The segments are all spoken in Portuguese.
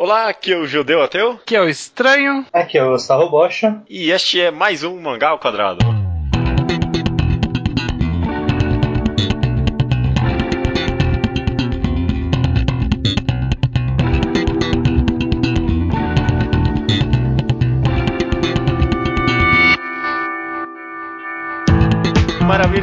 Olá, aqui é o Judeu Ateu. Aqui é o Estranho. Aqui é o Gustavo Bocha. E este é mais um Mangá ao Quadrado.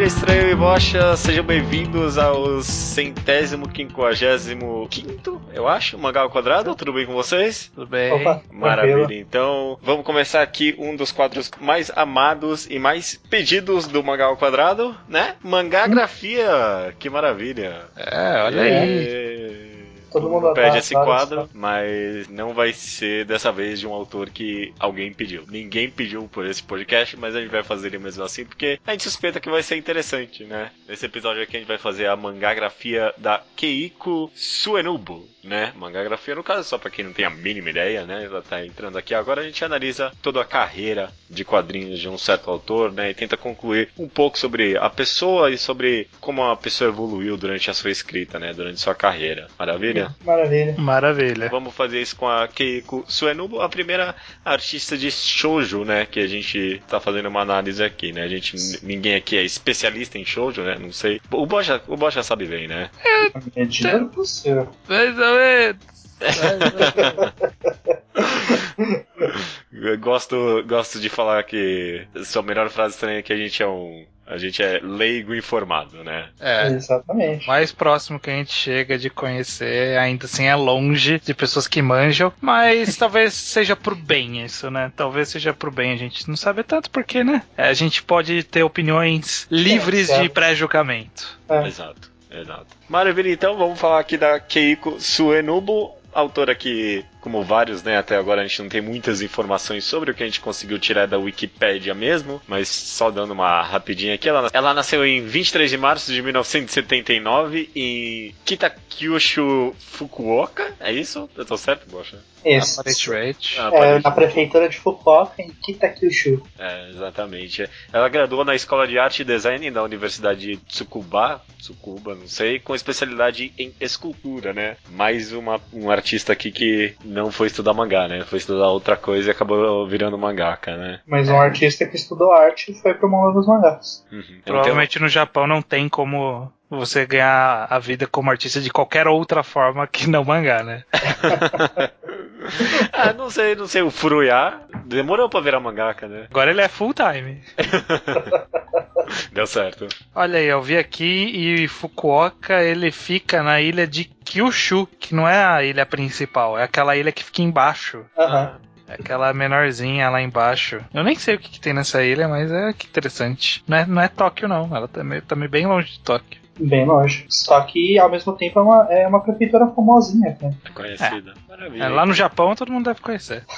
Maravilha, Estranho e Bocha, sejam bem-vindos ao centésimo, quinquagésimo quinto, eu acho, Mangá ao Quadrado. Tudo bem com vocês? Tudo bem? Opa, Maravilha, tranquilo. então vamos começar aqui um dos quadros mais amados e mais pedidos do Mangá ao Quadrado, né? Mangagrafia, que maravilha. É, olha aí. Todo mundo pede esse quadro, mas não vai ser dessa vez de um autor que alguém pediu. Ninguém pediu por esse podcast, mas a gente vai fazer ele mesmo assim, porque a gente suspeita que vai ser interessante, né? Nesse episódio aqui a gente vai fazer a mangagrafia da Keiko Suenubo, né? Mangagrafia, no caso, só pra quem não tem a mínima ideia, né? Ela tá entrando aqui agora, a gente analisa toda a carreira de quadrinhos de um certo autor, né? E tenta concluir um pouco sobre a pessoa e sobre como a pessoa evoluiu durante a sua escrita, né? Durante sua carreira. Maravilha? Maravilha. Maravilha. Vamos fazer isso com a Keiko Suenubo, a primeira artista de shoujo, né, que a gente tá fazendo uma análise aqui, né? A gente ninguém aqui é especialista em shoujo, né? Não sei. O Bosch, já- o Bosch já sabe bem, né? Medida do possível. Mais ou menos. Mais ou menos. Eu gosto, gosto de falar que sua melhor frase também é que a gente é um a gente é leigo informado, né? É. Exatamente. Mais próximo que a gente chega de conhecer, ainda assim é longe de pessoas que manjam, mas talvez seja pro bem isso, né? Talvez seja pro bem a gente não saber tanto porque, né? A gente pode ter opiniões livres certo. de pré-julgamento. É. Exato, exato. Maravilha, então vamos falar aqui da Keiko Suenubo, autora que, como vários, né, até agora a gente não tem muitas informações sobre o que a gente conseguiu tirar da Wikipédia mesmo, mas só dando uma rapidinha aqui, ela, ela nasceu em 23 de março de 1979 em Kitakyushu, Fukuoka, é isso? Eu tô certo, Bocha? Isso. Aparentemente. Ah, É, na prefeitura de Fukuoka, em Kitakyushu. É, exatamente. Ela graduou na Escola de Arte e Design da Universidade de Tsukuba, Tsukuba, não sei, com especialidade em escultura, né? Mais uma, um artista aqui que não foi estudar mangá, né? Foi estudar outra coisa e acabou virando mangaka, né? Mas um artista que estudou arte foi pro mundo dos mangás. Uhum. Então, Provavelmente no Japão não tem como você ganhar a vida como artista de qualquer outra forma que não mangá, né? ah, não sei, não sei, o Furuya demorou pra virar mangaka, né? Agora ele é full time. Deu certo. Olha aí, eu vi aqui e Fukuoka ele fica na ilha de Kyushu, que não é a ilha principal, é aquela ilha que fica embaixo. Aham. É aquela menorzinha lá embaixo. Eu nem sei o que, que tem nessa ilha, mas é que interessante. Não é, não é Tóquio, não. Ela tá meio, tá meio bem longe de Tóquio. Bem longe. Só que, ao mesmo tempo, é uma, é uma prefeitura famosinha. Né? É conhecida. Maravilha. É, lá no Japão todo mundo deve conhecer.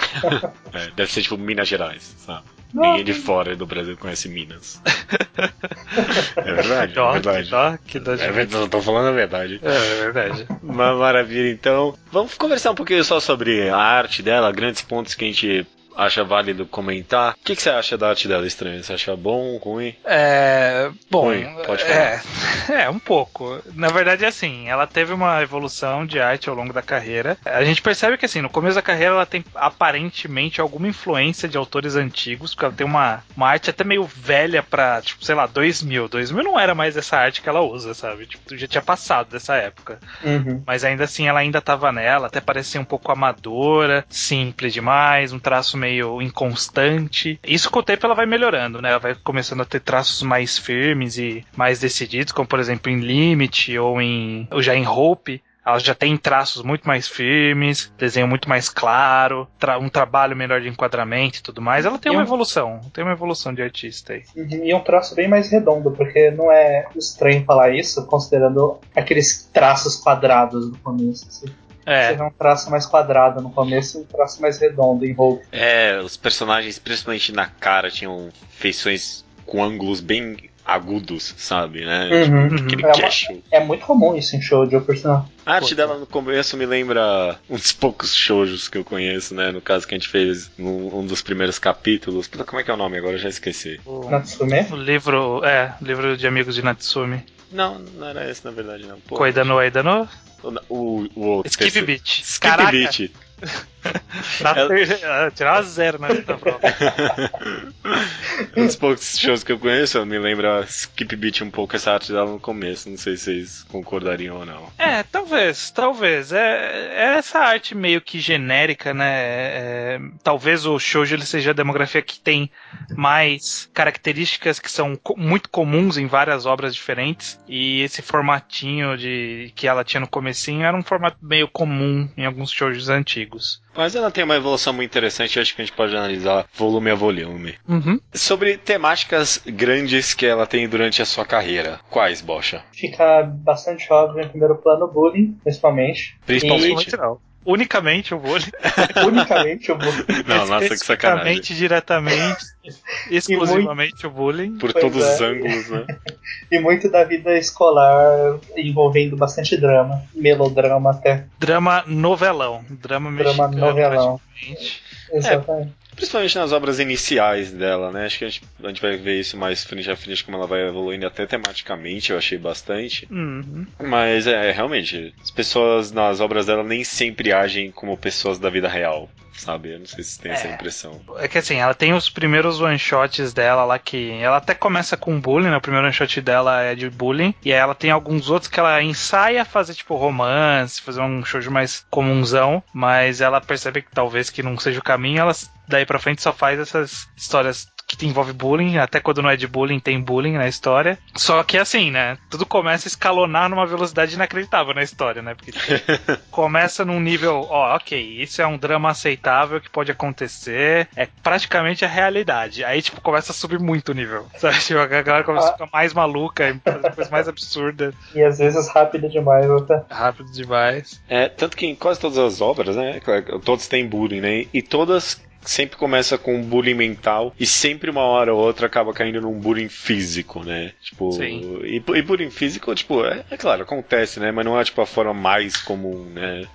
É, deve ser tipo Minas Gerais, sabe? Ninguém de fora do Brasil conhece Minas. é verdade, é Dó, verdade. dó, que dó de- É verdade, tô falando a verdade. É, é verdade. Uma maravilha, então. Vamos conversar um pouquinho só sobre a arte dela, grandes pontos que a gente acha válido comentar. O que, que você acha da arte dela estranha? Você acha bom, ruim? É. Bom. Ruim, pode é, é, um pouco. Na verdade, é assim, ela teve uma evolução de arte ao longo da carreira. A gente percebe que, assim, no começo da carreira ela tem aparentemente alguma influência de autores antigos, porque ela tem uma, uma arte até meio velha pra, tipo, sei lá, 2000. 2000 não era mais essa arte que ela usa, sabe? Tipo, já tinha passado dessa época. Uhum. Mas ainda assim ela ainda tava nela, até parecia um pouco amadora, simples demais, um traço meio inconstante. Isso com o tempo ela vai melhorando, né? Ela vai começando a ter traços mais firmes e mais decididos, como por exemplo em Limit ou em ou já em Hope. Ela já tem traços muito mais firmes, desenho muito mais claro, tra- um trabalho melhor de enquadramento e tudo mais. Ela tem E uma um- evolução, tem uma evolução de artista aí. E um traço bem mais redondo, porque não é estranho falar isso, considerando aqueles traços quadrados no começo. Assim. É, Você vê um traço mais quadrado no começo e um traço mais redondo em Hulk. É, os personagens, principalmente na cara, tinham feições com ângulos bem agudos, sabe, né? Uhum. Tipo, aquele É uma-. É muito comum isso em shoujo, por sinal. A arte dela no começo me lembra uns poucos shoujos que eu conheço, né? No caso que a gente fez num um dos primeiros capítulos. Puta, como é que é o nome agora? Eu já esqueci. o, Natsume? o livro, é, livro de amigos de Natsumi. Não, não era esse na verdade, não. Pô, Koida no Aida no O, o, o outro. Skip. Beat. Skip Beat. Na ter... ah, Tirar zero na na prova. Um dos poucos shows que eu conheço, me lembra Skip Beat um pouco essa arte dela no começo. Não sei se vocês concordariam ou não. É, talvez, talvez. É, é essa arte meio que genérica, né? É, talvez o shoujo ele seja a demografia que tem mais características que são co- muito comuns em várias obras diferentes. E esse formatinho de que ela tinha no comecinho era um formato meio comum em alguns shoujos antigos. Mas ela tem uma evolução muito interessante, acho que a gente pode analisar volume a volume. Uhum. Sobre temáticas grandes que ela tem durante a sua carreira. Quais, Bocha? Fica bastante óbvio em primeiro plano bullying, principalmente. Principalmente. Não. Unicamente o bullying. Unicamente o bullying. Não, nossa, que sacanagem. Diretamente, exclusivamente o bullying. Por Pois todos é. os ângulos, né? E muito da vida escolar envolvendo bastante drama. Melodrama até. Drama novelão. Drama Drama mexicano, novelão. praticamente. Exatamente. Principalmente nas obras iniciais dela, né? Acho que a gente, a gente vai ver isso mais frente a frente, como ela vai evoluindo até tematicamente, eu achei bastante. Uhum. Mas é, realmente, as pessoas nas obras dela nem sempre agem como pessoas da vida real, sabe? Eu não sei se tem essa É. impressão. É que assim, ela tem os primeiros one-shots dela lá que. Ela até começa com bullying, né? O primeiro one-shot dela é de bullying. E aí ela tem alguns outros que ela ensaia fazer, tipo, romance, fazer um shoujo mais comunzão. Mas ela percebe que talvez que não seja o caminho. Ela daí pra frente só faz essas histórias que envolve bullying, até quando não é de bullying, tem bullying na história. Só que assim, né? Tudo começa a escalonar numa velocidade inacreditável na história, né? Porque começa num nível, ó, ok, isso é um drama aceitável que pode acontecer, é praticamente a realidade. Aí, tipo, começa a subir muito o nível. Sabe? Tipo, a galera começa a ficar mais maluca, fazer coisa mais absurda, E às vezes rápido demais até. rápido demais. É, tanto que em quase todas as obras, né? Todos têm bullying, né? E todas sempre começa com um bullying mental e sempre uma hora ou outra acaba caindo num bullying físico, né? Tipo, Sim. E, e bullying físico, tipo, é, é claro, acontece, né? Mas não é tipo a forma mais comum, né?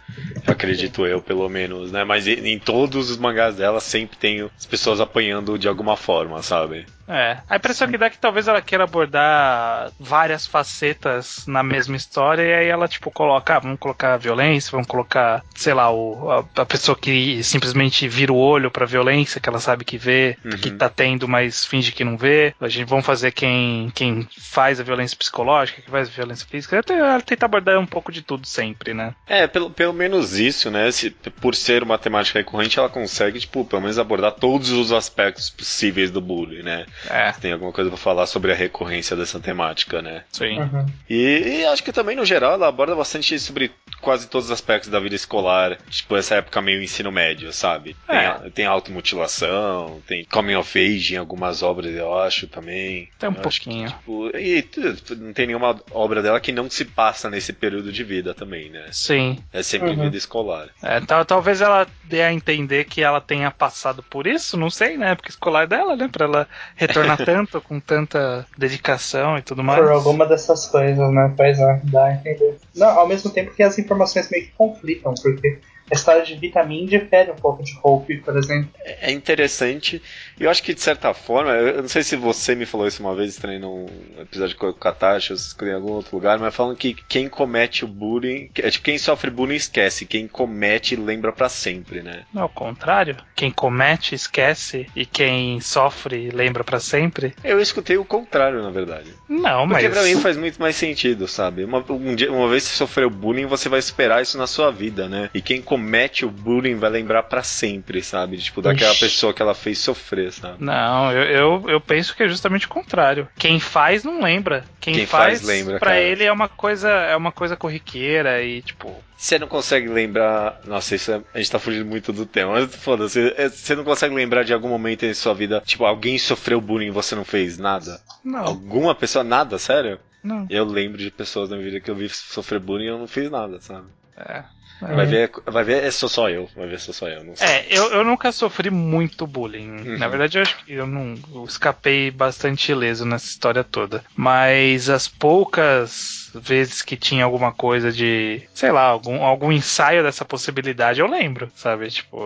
Acredito eu, pelo menos, né? Mas em, todos os mangás dela sempre tem as pessoas apanhando de alguma forma, sabe? É, a impressão que dá é que talvez ela queira abordar várias facetas na mesma história e aí ela, tipo, coloca, ah, vamos colocar violência, vamos colocar, sei lá, o, a, a pessoa que simplesmente vira o olho pra violência, que ela sabe que vê, Uhum. que tá tendo, mas finge que não vê. A gente vamos fazer quem, quem faz a violência psicológica, que faz a violência física. Ela, tem- ela tenta abordar um pouco de tudo sempre, né? É, pelo, pelo menos isso, né? Se, por ser uma temática recorrente, ela consegue, tipo, pelo menos abordar todos os aspectos possíveis do bullying, né? É, Tem alguma coisa pra falar sobre a recorrência dessa temática, né? sim. Uhum. E, e acho que também, no geral, ela aborda bastante sobre quase todos os aspectos da vida escolar, tipo, essa época meio ensino médio, sabe? Tem, É. a- tem automutilação, tem coming of age em algumas obras, eu acho, também. Tem um Eu acho que, pouquinho. tipo, e t- não tem nenhuma obra dela que não se passa nesse período de vida também, né? Sim. É sempre Uhum. vida escolar. É, tal- talvez ela dê a entender que ela tenha passado por isso, não sei, né? Porque escolar dela, né? Pra ela retornar tanto, com tanta dedicação e tudo mais. Por alguma dessas coisas, né? Pois é, dá a entender. Não, ao mesmo tempo que as informações meio que conflitam, porque a história de Vitamin difere um pouco de Hope, por exemplo. É interessante. E eu acho que, de certa forma, eu não sei se você me falou isso uma vez, estranho num episódio com o Katashi, ou em algum outro lugar, mas falando que quem comete o bullying. É tipo, quem sofre bullying esquece, quem comete lembra pra sempre, né? Não, ao contrário. Quem comete, esquece. E quem sofre, lembra pra sempre. Eu escutei o contrário, na verdade. Não, Porque mas. pra mim faz muito mais sentido, sabe? Uma, um dia, uma vez que você sofreu bullying, você vai esperar isso na sua vida, né? E quem comete o bullying vai lembrar pra sempre, sabe? Tipo, daquela Ixi. pessoa que ela fez sofrer, Não, eu, eu, eu penso que é justamente o contrário. Quem faz não lembra. Quem, Quem faz, faz lembra, pra cara. ele é uma coisa é uma coisa corriqueira e tipo, Você não consegue lembrar. Nossa, isso é... a gente tá fugindo muito do tema, mas foda-se. É, Você não consegue lembrar de algum momento em sua vida, tipo, alguém sofreu bullying e você não fez nada? não, Alguma pessoa, nada, sério? não. Eu lembro de pessoas na minha vida que eu vi sofrer bullying e eu não fiz nada, sabe? É. Vai ver, vai ver, é só só eu. Vai ver, sou só eu, não sei. É, eu, eu nunca sofri muito bullying. Uhum. Na verdade, eu acho que eu não eu escapei bastante ileso nessa história toda. Mas as poucas vezes que tinha alguma coisa de, sei lá, algum, algum ensaio dessa possibilidade, eu lembro, sabe? Tipo,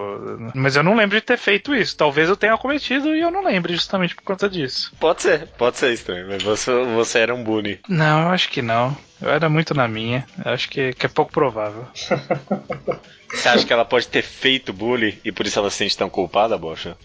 mas eu não lembro de ter feito isso. Talvez eu tenha cometido e eu não lembro justamente por conta disso. Pode ser, pode ser estranho, mas você, você era um bully. Não, eu acho que não. Eu era muito na minha. Eu acho que, que é pouco provável. Você acha que ela pode ter feito bullying e por isso ela se sente tão culpada, Bocha?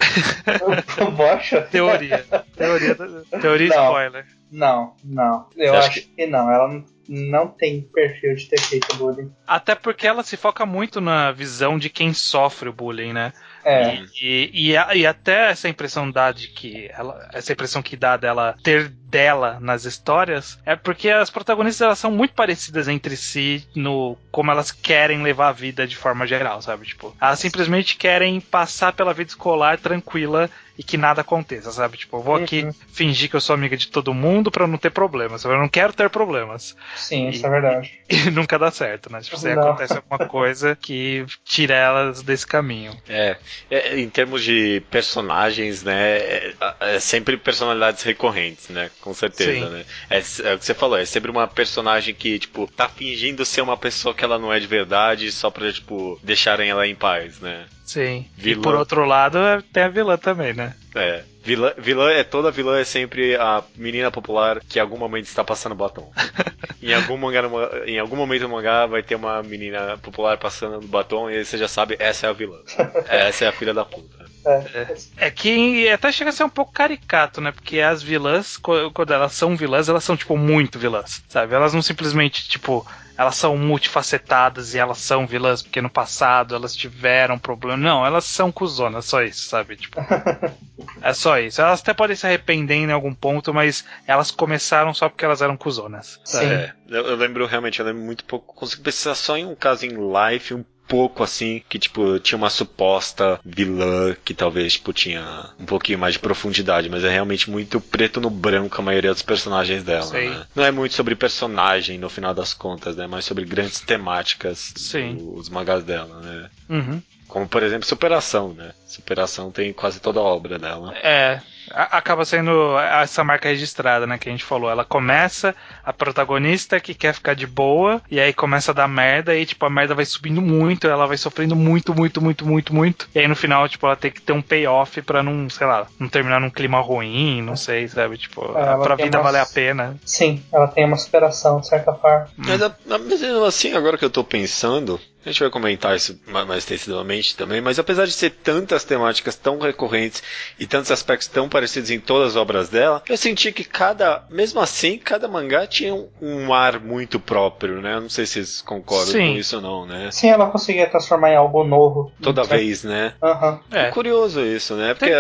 Bocha? Teoria. Teoria, teoria Não. spoiler. Não, não. Eu acho que... não. Ela não- não tem perfil de ter feito bullying. Até porque ela se foca muito na visão de quem sofre o bullying, né? É. E, e, a- e até essa impressão dá de que ela, essa impressão que dá dela ter dela nas histórias é porque as protagonistas elas são muito parecidas entre si no como elas querem levar a vida de forma geral, sabe? Tipo, elas simplesmente querem passar pela vida escolar tranquila e que nada aconteça, sabe? Tipo, eu vou aqui Uhum. fingir que eu sou amiga de todo mundo pra não ter problemas. Eu não quero ter problemas. Sim, isso é verdade. E nunca dá certo, né? Tipo, se Não. acontece alguma coisa que tira elas desse caminho. É, é, em termos de personagens, né, é, é sempre personalidades recorrentes, né, com certeza, Sim. né. É, é o que você falou, é sempre uma personagem que, tipo, tá fingindo ser uma pessoa que ela não é de verdade só pra, tipo, deixarem ela em paz, né. Sim. Vilã. E por outro lado, é- tem a vilã também, né? É, vilã, vilã é toda vilã é sempre a menina popular que em algum momento está passando batom. em algum mangá, em algum momento do mangá vai ter uma menina popular passando batom e aí você já sabe, essa é a vilã. essa é a filha da puta. É. É que até chega a ser um pouco caricato, né? Porque as vilãs, quando elas são vilãs, elas são, tipo, muito vilãs, sabe? Elas não simplesmente, tipo, elas são multifacetadas e elas são vilãs porque no passado elas tiveram problema. Não, elas são cuzonas, só isso, sabe? Tipo, é só isso. Elas até podem se arrepender em algum ponto, mas elas começaram só porque elas eram cuzonas. Sim. É, eu, eu lembro realmente, eu lembro muito pouco. Consigo pensar só em um caso em life, um pouco assim, que tipo, tinha uma suposta vilã que talvez tipo, tinha um pouquinho mais de profundidade, mas é realmente muito preto no branco a maioria dos personagens dela. Né? Não é muito sobre personagem no final das contas, né? Mas sobre grandes temáticas Sim. dos mangás dela, né? Uhum. Como por exemplo Superação, né? Superação tem quase toda a obra dela. É, acaba sendo essa marca registrada, né, que a gente falou. Ela começa, a protagonista que quer ficar de boa, e aí começa a dar merda, e tipo, a merda vai subindo muito, ela vai sofrendo muito, muito, muito, muito, muito. E aí no final, tipo, ela tem que ter um payoff pra não, sei lá, não terminar num clima ruim, não sei, sabe? Tipo, É, ela pra vida umas- valer a pena. Sim, ela tem uma superação, de certa forma. Mas, mas mesmo assim, agora que eu tô pensando, a gente vai comentar isso ma- mais extensivamente também, mas apesar de ser tantas temáticas tão recorrentes e tantos aspectos tão parecidos em todas as obras dela, eu senti que cada, mesmo assim, cada mangá tinha um, um ar muito próprio, né? Eu não sei se vocês concordam Sim. com isso ou não, né? Sim, ela conseguia transformar em algo novo. Toda vez, né? Aham. É É. curioso isso, né? Porque,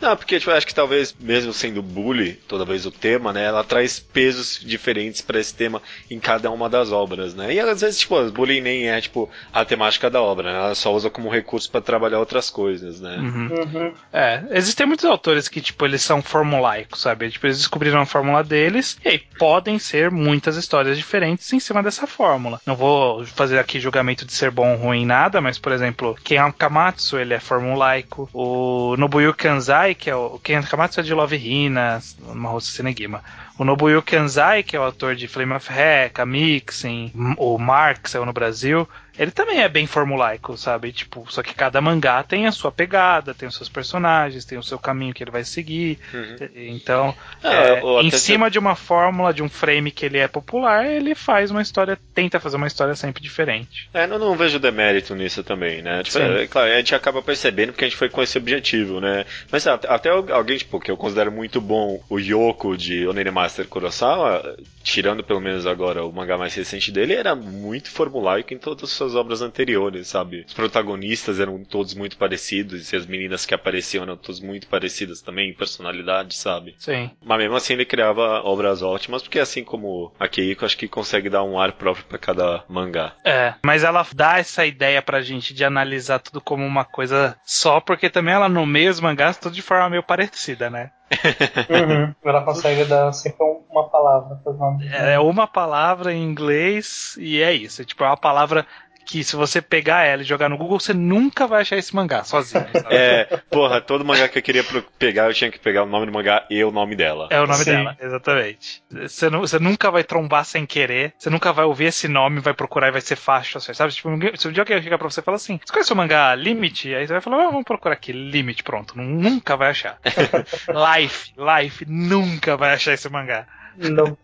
não, porque tipo, eu acho que talvez, mesmo sendo bully, toda vez o tema, né? Ela traz pesos diferentes pra esse tema em cada uma das obras, né? E às vezes, tipo, o bullying nem é, tipo, a temática da obra, né? Ela só usa como recurso pra trabalhar outras coisas, né? Uhum. Uhum. É, existem muitos autores que, tipo, eles são formulaicos, sabe? Tipo, eles descobriram a fórmula deles e aí podem ser muitas histórias diferentes em cima dessa fórmula. Não vou fazer aqui julgamento de ser bom ou ruim nada, mas, por exemplo, Ken Akamatsu, ele é formulaico. O Nobuyuki Kanzai, que é o... Ken Akamatsu é de Love Hina, Mahousa Senegima. O Nobuyuki Kanzai, que é o autor de Flame of Heck, Mixing, o Mark, que saiu no Brasil, ele também é bem formulaico, sabe? Tipo, só que cada mangá tem a sua pegada, tem os seus personagens, tem o seu caminho que ele vai seguir. Uhum. Então, É, é, em cima de uma fórmula, de um frame que ele é popular, ele faz uma história, tenta fazer uma história sempre diferente. É, eu não vejo demérito nisso também, né? Tipo, é, claro, a gente acaba percebendo porque a gente foi com esse objetivo, né? Mas até, até alguém, tipo, que eu considero muito bom, o Yoko de Onene Master Kurosawa, tirando pelo menos agora o mangá mais recente dele, era muito formulaico em todas as suas obras anteriores, sabe? Os protagonistas eram todos muito parecidos e as meninas que apareciam eram todas muito parecidas também em personalidade, sabe? Sim. Mas mesmo assim ele criava obras ótimas, porque assim como a Keiko, acho que consegue dar um ar próprio pra cada mangá. É, mas ela dá essa ideia pra gente de analisar tudo como uma coisa só, porque também ela nomeia os mangás tudo de forma meio parecida, né? Uhum. Ela consegue dar sempre um- uma palavra pros nomes. É uma palavra em inglês e é isso. Tipo, é uma palavra que se você pegar ela e jogar no Google, você nunca vai achar esse mangá sozinho. Sabe? É, porra, todo mangá que eu queria pegar, eu tinha que pegar o nome do mangá e o nome dela. É o nome Sim. dela, exatamente. Você, nu- você nunca vai trombar sem querer, você nunca vai ouvir esse nome, vai procurar e vai ser fácil, assim, sabe? Tipo, se um dia alguém chegar pra você e falar assim, você conhece o mangá Limit? Aí você vai falar, ah, vamos procurar aqui, Limit, pronto. Nunca vai achar. Life, Life, nunca vai achar esse mangá. Não.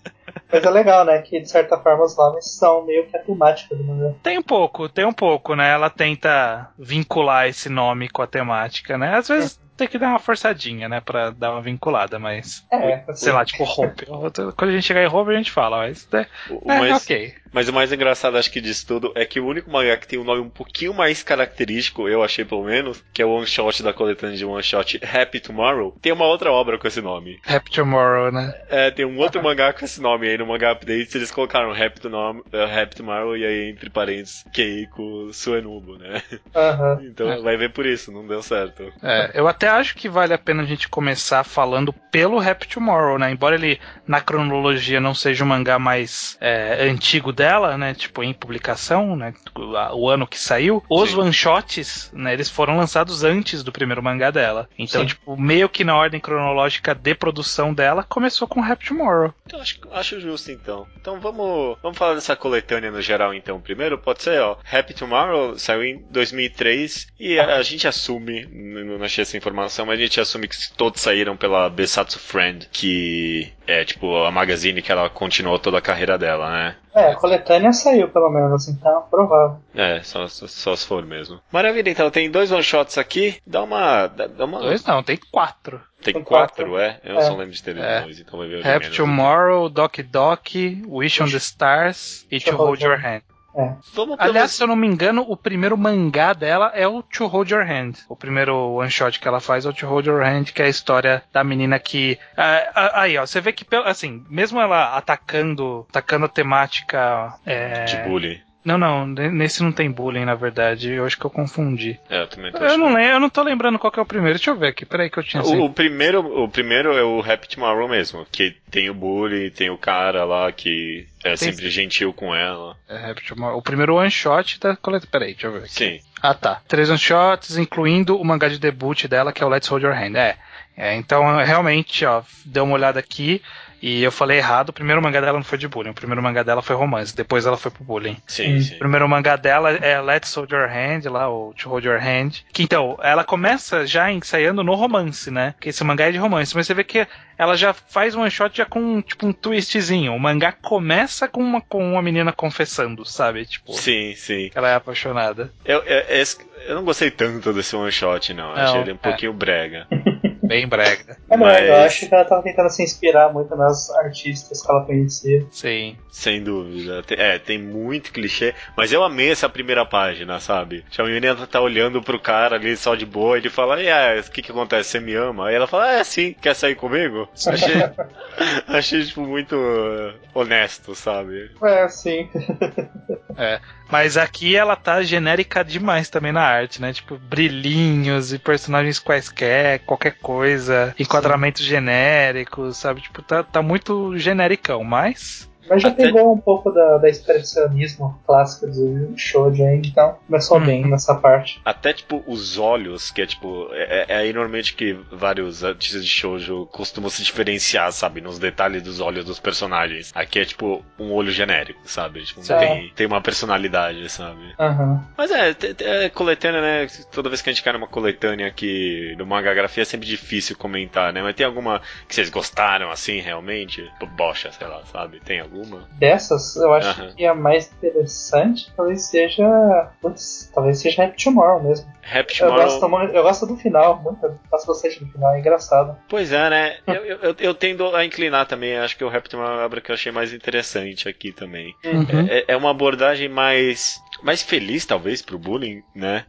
Mas é legal, né? Que de certa forma os nomes são meio que a temática do mangá. Tem um pouco, tem um pouco, né? Ela tenta vincular esse nome com a temática, né? Às vezes tem que dar uma forçadinha, né? Pra dar uma vinculada, mas. É, assim, Sei lá, tipo Hope. Quando a gente chegar em Hope, a gente fala, mas. É, O- é, mas, ok. mas o mais engraçado, acho que disso tudo, é que o único mangá que tem um nome um pouquinho mais característico, eu achei pelo menos, que é o one shot da coletânea de one shot Happy Tomorrow, tem uma outra obra com esse nome. Happy Tomorrow, né? É, tem um outro mangá com esse nome aí no mangá update, eles colocaram Happy, Tomorrow, Happy Tomorrow e aí entre parênteses Keiko Suenubo, né? Então É. vai ver por isso, não deu certo. É, eu até acho que vale a pena a gente começar falando pelo Happy Tomorrow, né? Embora ele, na cronologia, não seja o mangá mais é, antigo dela, né? Tipo, em publicação, né? O ano que saiu. Os Sim. one-shots, né? Eles foram lançados antes do primeiro mangá dela. Então, Sim. tipo, meio que na ordem cronológica de produção dela, começou com Happy Tomorrow. Então acho, acho justo então. Então vamos, vamos falar dessa coletânea no geral então primeiro. Pode ser, ó. Happy Tomorrow saiu em 2003 e a, a gente assume, não achei essa informação, mas a gente assume que todos saíram pela Besatsu Friend, que é tipo a magazine que ela continuou toda a carreira dela, né? É, a coletânea saiu pelo menos, então provável. É, só, só, só se for mesmo. Maravilha, então tem dois one shots aqui. Dá uma. Dá, uma Dois não, tem quatro. tem quatro, quatro. é? Eu É. só lembro de ter É. dois, então vai ver o de Happy menos. Tomorrow, Doki Doki, Wish on the Stars e To Hold Your Hand. Vamos pelo- Aliás, se eu não me engano, o primeiro mangá dela é o To Hold Your Hand. O primeiro one shot que ela faz é o To Hold Your Hand, que é a história da menina que. Ah, aí, ó, você vê que, assim, mesmo ela atacando, atacando a temática. é, de bullying. Não, não, ne- nesse não tem bullying, na verdade. Eu acho que eu confundi. É, eu também tô Eu achando. não lembro, eu não tô lembrando qual que é o primeiro. Deixa eu ver aqui, peraí que eu tinha assim. O, o primeiro, o primeiro é o Happy Tomorrow mesmo, que tem o bully, tem o cara lá que é Tem- sempre gentil com ela. É, Happy Tomorrow. o primeiro one shot da coleta. Peraí, deixa eu ver aqui. Sim. Ah, tá. Três one shots, incluindo o mangá de debut dela, que é o Let's Hold Your Hand. É. É, então, realmente, ó, deu uma olhada aqui e eu falei errado. O primeiro mangá dela não foi de bullying. O primeiro mangá dela foi romance. Depois ela foi pro bullying. Sim, sim. O primeiro mangá dela é Let's Hold Your Hand, lá, o To Hold Your Hand. Que então, ela começa já ensaiando no romance, né? Porque esse mangá é de romance. Mas você vê que ela já faz um one shot já com tipo um twistzinho. O mangá começa com uma, com uma menina confessando, sabe? Tipo, Sim, sim. ela é apaixonada. Eu, eu, eu não gostei tanto desse one shot, não. Não, Achei ele um é. pouquinho brega. Bem brega. É, não, Eu Mas- acho que ela tava tentando se inspirar muito nas artistas que ela conhecia. Sim. Sem dúvida. É, tem muito clichê, mas eu amei essa primeira página, sabe? Tipo, A menina tá olhando pro cara ali só de boa, ele fala, e aí, o que que acontece? Você me ama? Aí ela fala, ah, é sim, quer sair comigo? Achei, achei tipo, muito honesto, sabe? É, sim. Mas aqui ela tá genérica demais também na arte, né? Tipo, brilhinhos e personagens quaisquer, qualquer coisa, enquadramentos genéricos, sabe? Tipo, tá, tá muito genericão, mas. Mas já Até- pegou um pouco da, da expressionismo clássico do Shoujo aí, então começou Hum. bem nessa parte. Até, tipo, os olhos, que é, tipo, é, é aí normalmente que vários artistas de shoujo costumam se diferenciar, sabe? Nos detalhes dos olhos dos personagens. Aqui é, tipo, um olho genérico, sabe? Tipo, não É. tem, tem uma personalidade, sabe? Aham. Mas é, é coletânea, né? Toda vez que a gente cai numa coletânea aqui do Mangagrafia é sempre difícil comentar, né? Mas tem alguma que vocês gostaram, assim, realmente? Tipo, Bocha, sei lá, sabe? Tem alguma? Dessas, eu acho Aham. que a mais interessante talvez seja. Putz, talvez seja Happy Tomorrow mesmo. Happy Eu Tomorrow... gosto, muito- eu gosto do final, muito. Eu gosto bastante do final, é engraçado. Pois é, né? Eu, eu, eu- eu tendo a inclinar também. Acho que o Happy Tomorrow é uma obra que eu achei mais interessante aqui também. Uhum. É, é uma abordagem mais... Mais feliz, talvez, pro bullying, né?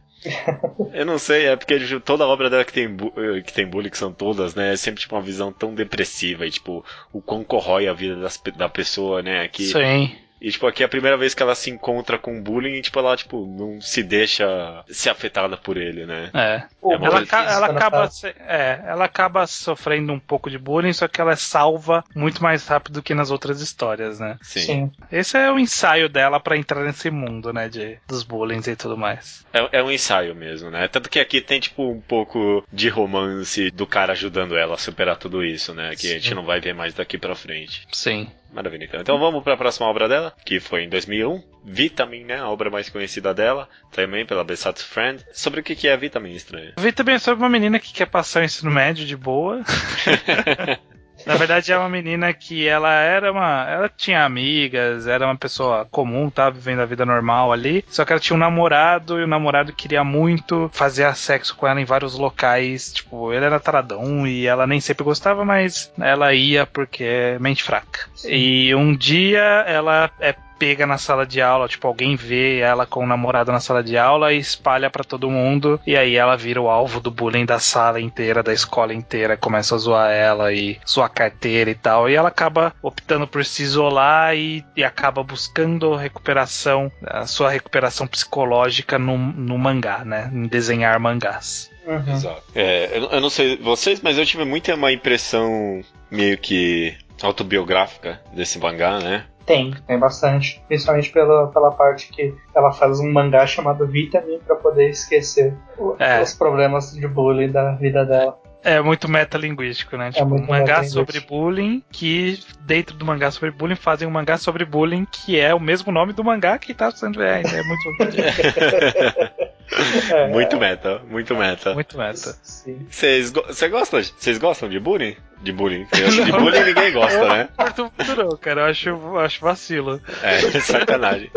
Eu não sei, é porque tipo, toda obra dela que tem, eh, que tem bullying, que são todas, né? É sempre tipo, uma visão tão depressiva e tipo, o quão corrói a vida das da pessoa, né? Aqui Sim. E, tipo, aqui é a primeira vez que ela se encontra com bullying e, tipo, ela, tipo, não se deixa ser afetada por ele, né? É. Pô, É Ela, ca- ela acaba, se- é, ela acaba sofrendo um pouco de bullying, só que ela é salva muito mais rápido do que nas outras histórias, né? Sim. Sim. Esse é o ensaio dela pra entrar nesse mundo, né, de, dos bullying e tudo mais. É, é um ensaio mesmo, né? Tanto que aqui tem, tipo, um pouco de romance do cara ajudando ela a superar tudo isso, né? Que a gente Sim. não vai ver mais daqui pra frente. Sim. Maravilha, então. Então vamos para a próxima obra dela, que foi em 2001. Vitamin, né? A obra mais conhecida dela, também pela Besat's Friend. Sobre o que que é Vitamin, estranho? Eu vi também sobre uma menina que quer passar o ensino médio de boa. Na verdade, é uma menina que ela era uma. Ela tinha amigas, era uma pessoa comum, tava vivendo a vida normal ali. Só que ela tinha um namorado e o namorado queria muito fazer sexo com ela em vários locais. Tipo, ele era taradão e ela nem sempre gostava, mas ela ia porque é mente fraca. E um dia ela é pega na sala de aula, tipo, alguém vê ela com o namorado na sala de aula e espalha pra todo mundo, e aí ela vira o alvo do bullying da sala inteira, da escola inteira, começa a zoar ela e zoar carteira e tal, e ela acaba optando por se isolar e, e acaba buscando recuperação, a sua recuperação psicológica no, no mangá, né, em desenhar mangás. Uhum. Exato. É, eu, eu não sei vocês, mas eu tive muito uma impressão meio que autobiográfica desse mangá, né? Tem, tem bastante. Principalmente pela, pela parte que ela faz um mangá chamado Vitamin pra poder esquecer o- É. os problemas de bullying da vida dela. É muito metalinguístico, né? Tipo, um mangá sobre bullying, que dentro do mangá sobre bullying fazem um mangá sobre bullying, que é o mesmo nome do mangá que tá sendo. É, é muito, É, Muito meta, muito meta. muito meta. Sim. Vocês go cês gostam, vocês gostam de bullying? De bullying? De bullying ninguém gosta, né? Eu não curto muito não, cara. Eu acho, eu acho vacilo. É, sacanagem.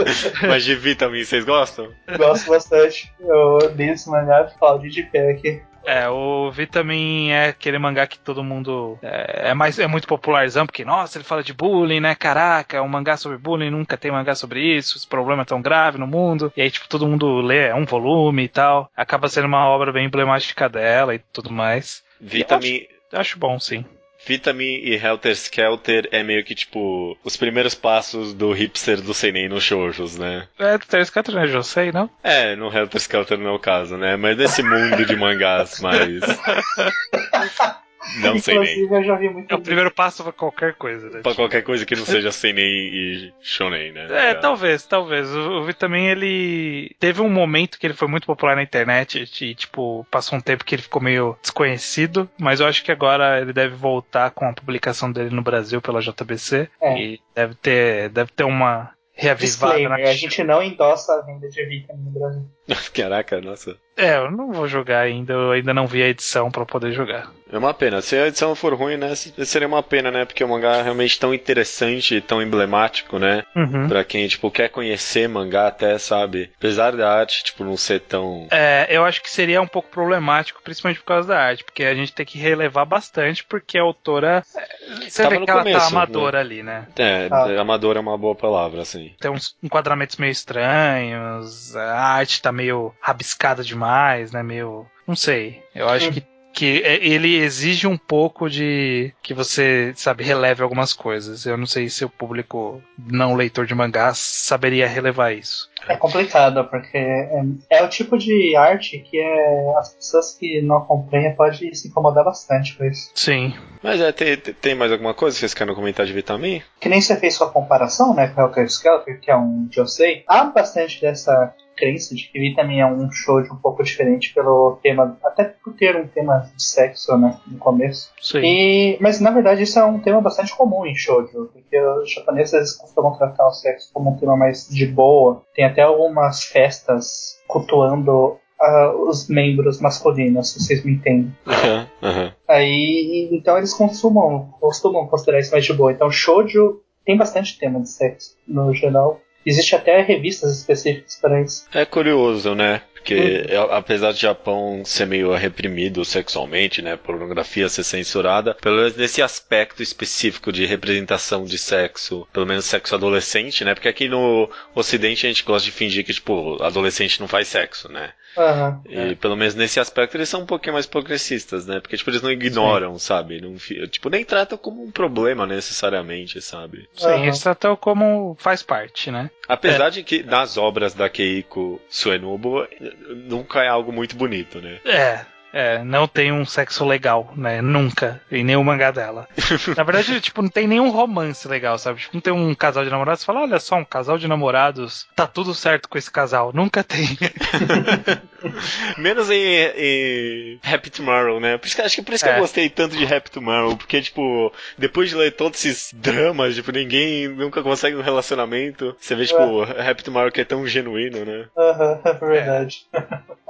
Mas de Vitamin, vocês gostam? Gosto bastante. Eu li esse mangá e falo de pé aqui. É, o Vitamin é aquele mangá que todo mundo é, é mais é muito popularzão, porque nossa, ele fala de bullying, né? Caraca, é um mangá sobre bullying, nunca tem mangá sobre isso, esse problema é tão grave no mundo. E aí, tipo, todo mundo lê, é um volume e tal. Acaba sendo uma obra bem emblemática dela e tudo mais. Vitamin, Eu acho bom, sim. Vitamin e Helter Skelter é meio que tipo os primeiros passos do hipster do Seinen nos shoujos, né? É, do Terence Cutter, né? Eu sei, não? É, no Helter Skelter não é o caso, né? Mas nesse mundo de mangás mais. Não sei nem. Inclusive, eu já vi muito. É o primeiro passo pra qualquer coisa, né? Pra qualquer coisa que não seja Seinen e Shonen, né? É, talvez, talvez. O, o Vitamin, ele teve um momento que ele foi muito popular na internet e, tipo, passou um tempo que ele ficou meio desconhecido, mas eu acho que agora ele deve voltar com a publicação dele no Brasil pela JBC É. e deve ter, deve ter uma reavivada na a gente não endossa a venda de Vitamin no Brasil. Caraca, nossa. É, eu não vou jogar ainda, eu ainda não vi a edição pra poder jogar. É uma pena. Se a edição for ruim, né? Seria uma pena, né? Porque o mangá é realmente tão interessante e tão emblemático, né? Uhum. Pra quem, tipo, quer conhecer mangá até, sabe? Apesar da arte, tipo, não ser tão. É, eu acho que seria um pouco problemático, principalmente por causa da arte, porque a gente tem que relevar bastante, porque a autora. é, Você Tava vê que ela começo, tá amadora ali, né? É, Ah. amador é uma boa palavra, assim. Tem uns enquadramentos meio estranhos, a arte tá meio rabiscada demais, né? Meio. Não sei. Eu acho que. Que é- ele exige um pouco de que você, sabe, releve algumas coisas. Eu não sei se o público não leitor de mangá saberia relevar isso. É complicado, porque é, é o tipo de arte que é, as pessoas que não acompanham podem se incomodar bastante com isso. Sim. Mas é, tem, tem mais alguma coisa que vocês querem comentar de Vitamin? Que nem você fez sua comparação, né, com Helter Skelter, que é um Josei. Há bastante dessa crença de que Vitamin é um show de um pouco diferente pelo tema, até por ter um tema de sexo, né, no começo. Sim. E, mas na verdade isso é um tema bastante comum em shoujo, porque os japoneses costumam tratar o sexo como um tema mais de boa. Tem até algumas festas cultuando ah, os membros masculinos, se vocês me entendem. Aham, aham. Aí, então eles consumam, costumam considerar isso mais de boa. Então shoujo tem bastante tema de sexo no geral. Existe até revistas específicas para isso. É curioso, né? Porque uhum. apesar de Japão ser meio reprimido sexualmente, né, pornografia ser censurada, pelo menos nesse aspecto específico de representação de sexo, pelo menos sexo adolescente, né? Porque aqui no Ocidente a gente gosta de fingir que, tipo, adolescente não faz sexo, né? Uhum, e é. pelo menos nesse aspecto eles são um pouquinho mais progressistas, né? Porque, tipo, eles não ignoram, Sim. sabe? Não, tipo, nem tratam como um problema necessariamente, sabe? Sim, uhum. eles tratam como faz parte, né? Apesar é. de que nas obras da Keiko Suenobu nunca é algo muito bonito, né? É, é, não tem um sexo legal, né? Nunca. Em nenhum mangá dela. Na verdade, tipo, não tem nenhum romance legal, sabe? Tipo, não tem um casal de namorados. Você fala, olha só, um casal de namorados. Tá tudo certo com esse casal. Nunca tem. Menos em, em Happy Tomorrow, né? Por isso que, acho que por isso é. que eu é. gostei tanto de Happy Tomorrow. Porque, tipo, depois de ler todos esses dramas, tipo, ninguém nunca consegue um relacionamento. Você vê, tipo, é. Happy Tomorrow que é tão genuíno, né? Aham, uh -huh, é verdade.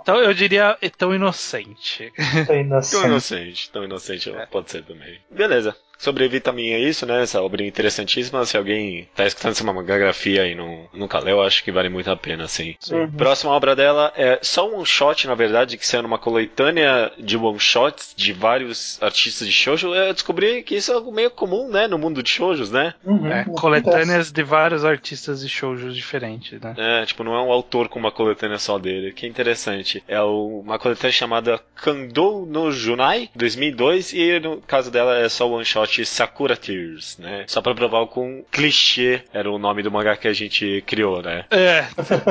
Então eu diria é tão inocente. Tão inocente. tão inocente, tão inocente é. pode ser também. Beleza sobre Vitamin é isso, né? Essa obra interessantíssima. Se alguém tá escutando essa mangografia e não, nunca leu, acho que vale muito a pena, assim. Uhum. Próxima obra dela é só um one shot, na verdade, que saiu numa coletânea de one shots de vários artistas de shoujo. Eu descobri que isso é algo meio comum, né? No mundo de shoujos, né? Uhum. É, coletâneas de vários artistas de shoujos diferentes, né? É, tipo, não é um autor com uma coletânea só dele. Que interessante. É uma coletânea chamada Kandou no Junai, 2002, e no caso dela é só one Sakura Tears, né? Só pra provar com clichê era o nome do mangá que a gente criou, né? É,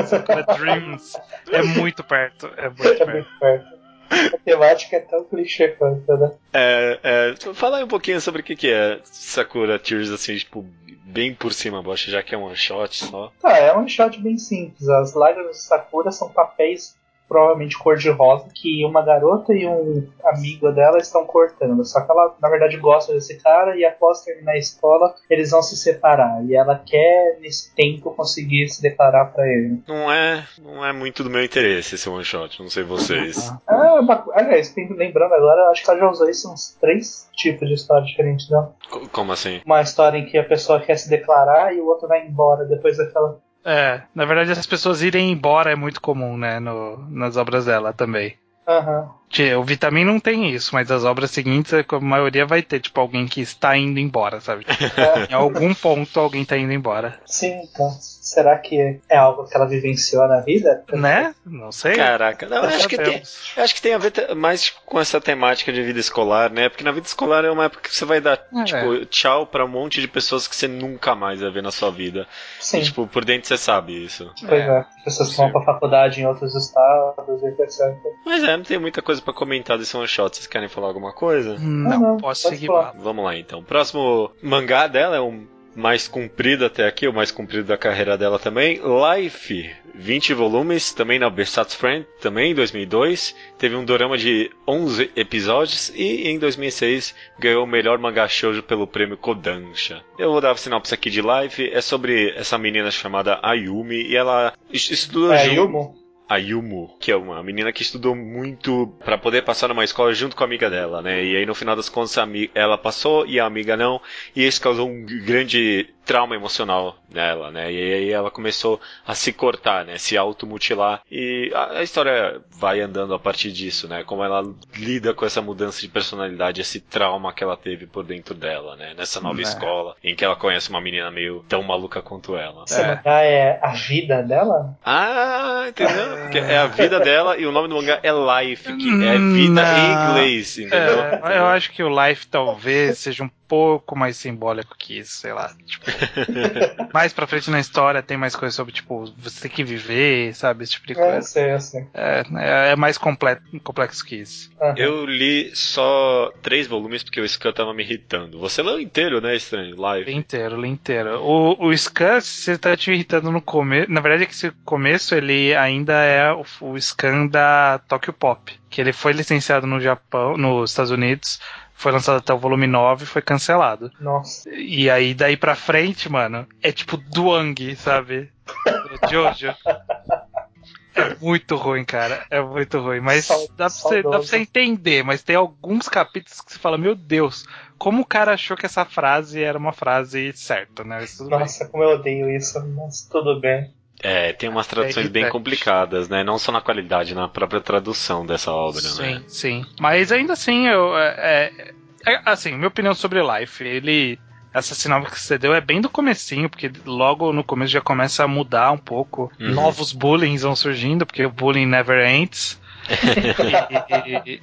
Sakura Dreams. É muito perto, é muito é perto. Muito perto. A temática é tão clichê quanto, né? É, é, fala aí um pouquinho sobre o que, que é Sakura Tears, assim, tipo, bem por cima, Bosch, já que é um one shot só. Tá, é um one shot bem simples. As lágrimas de Sakura são papéis provavelmente cor-de-rosa, que uma garota e um amigo dela estão cortando. Só que ela, na verdade, gosta desse cara e após terminar a escola, eles vão se separar. E ela quer, nesse tempo, conseguir se declarar para ele. Não é, não é muito do meu interesse esse one shot, não sei vocês. Ah, aliás, lembrando agora, acho que ela já usou isso uns três tipos de história diferentes dela. Como assim? Uma história em que a pessoa quer se declarar e o outro vai embora depois daquela é, na verdade as pessoas irem embora é muito comum, né, no, nas obras dela também. Aham. Uhum. O Vitamin não tem isso, mas as obras seguintes, a maioria vai ter, tipo, alguém que está indo embora, sabe? É. Em algum ponto alguém está indo embora. Sim, então. Será que é algo que ela vivenciou na vida? Né? Não sei. Caraca, não, acho que, tem, acho que tem a ver mais com essa temática de vida escolar, né? Porque na vida escolar é uma época que você vai dar, é. tipo, tchau pra um monte de pessoas que você nunca mais vai ver na sua vida. Sim. E, tipo, por dentro você sabe isso. Pois é. é. Pessoas que vão pra faculdade em outros estados e etc. Mas é, não tem muita coisa para comentar desse one shot. Vocês querem falar alguma coisa? Não, não posso seguir lá. Vamos lá então. O próximo mangá dela é um mais comprido até aqui, o mais comprido da carreira dela também. Life, 20 volumes, também na Bersatz Friend, também em 2002. Teve um dorama de 11 episódios e em 2006 ganhou o melhor mangá shoujo pelo prêmio Kodansha. Eu vou dar a sinopse aqui de Life, é sobre essa menina chamada Ayumi e ela estuda é junto... a Yumu, que é uma menina que estudou muito para poder passar numa escola junto com a amiga dela, né? E aí no final das contas ela passou e a amiga não, e isso causou um grande trauma emocional nela, né? E aí ela começou a se cortar, né? Se automutilar. E a, a, história vai andando a partir disso, né? Como ela lida com essa mudança de personalidade, esse trauma que ela teve por dentro dela, né? Nessa nova é. escola, em que ela conhece uma menina meio tão maluca quanto ela. Esse é. mangá é a vida dela? Ah, entendeu? é a vida dela e o nome do mangá é Life, que é vida Não. em inglês, entendeu? É, eu acho que o Life talvez seja um pouco mais simbólico que isso, sei lá. Tipo, mais pra frente na história tem mais coisa sobre, tipo, você tem que viver, sabe? Esse tipo de é, coisa. É, sei, sei. É, é, é mais completo, complexo que isso. Uhum. Eu li só três volumes porque o Scan tava me irritando. Você leu inteiro, né, Estranho? Live? Li inteiro, li inteiro. O, o Scan, se tá te irritando no começo. Na verdade, é que esse começo ele ainda é o, o Scan da Tokyo Pop. Que ele foi licenciado no Japão, nos Estados Unidos foi lançado até o volume 9 e foi cancelado. Nossa. E aí, daí pra frente, mano, é tipo Duang, sabe? Jojo. É muito ruim, cara. É muito ruim. Mas Sal, dá, pra você, dá pra você entender. Mas tem alguns capítulos que você fala, meu Deus, como o cara achou que essa frase era uma frase certa, né? Nossa, bem. como eu odeio isso, mas tudo bem. É, tem umas traduções bem complicadas, né? Não só na qualidade, na própria tradução dessa obra, sim, né? Sim, sim. Mas ainda assim, eu, é, é, é, assim, minha opinião sobre Life, ele essa sinopse que você deu é bem do comecinho, porque logo no começo já começa a mudar um pouco. Uhum. Novos bullying vão surgindo, porque o bullying never ends. e, e,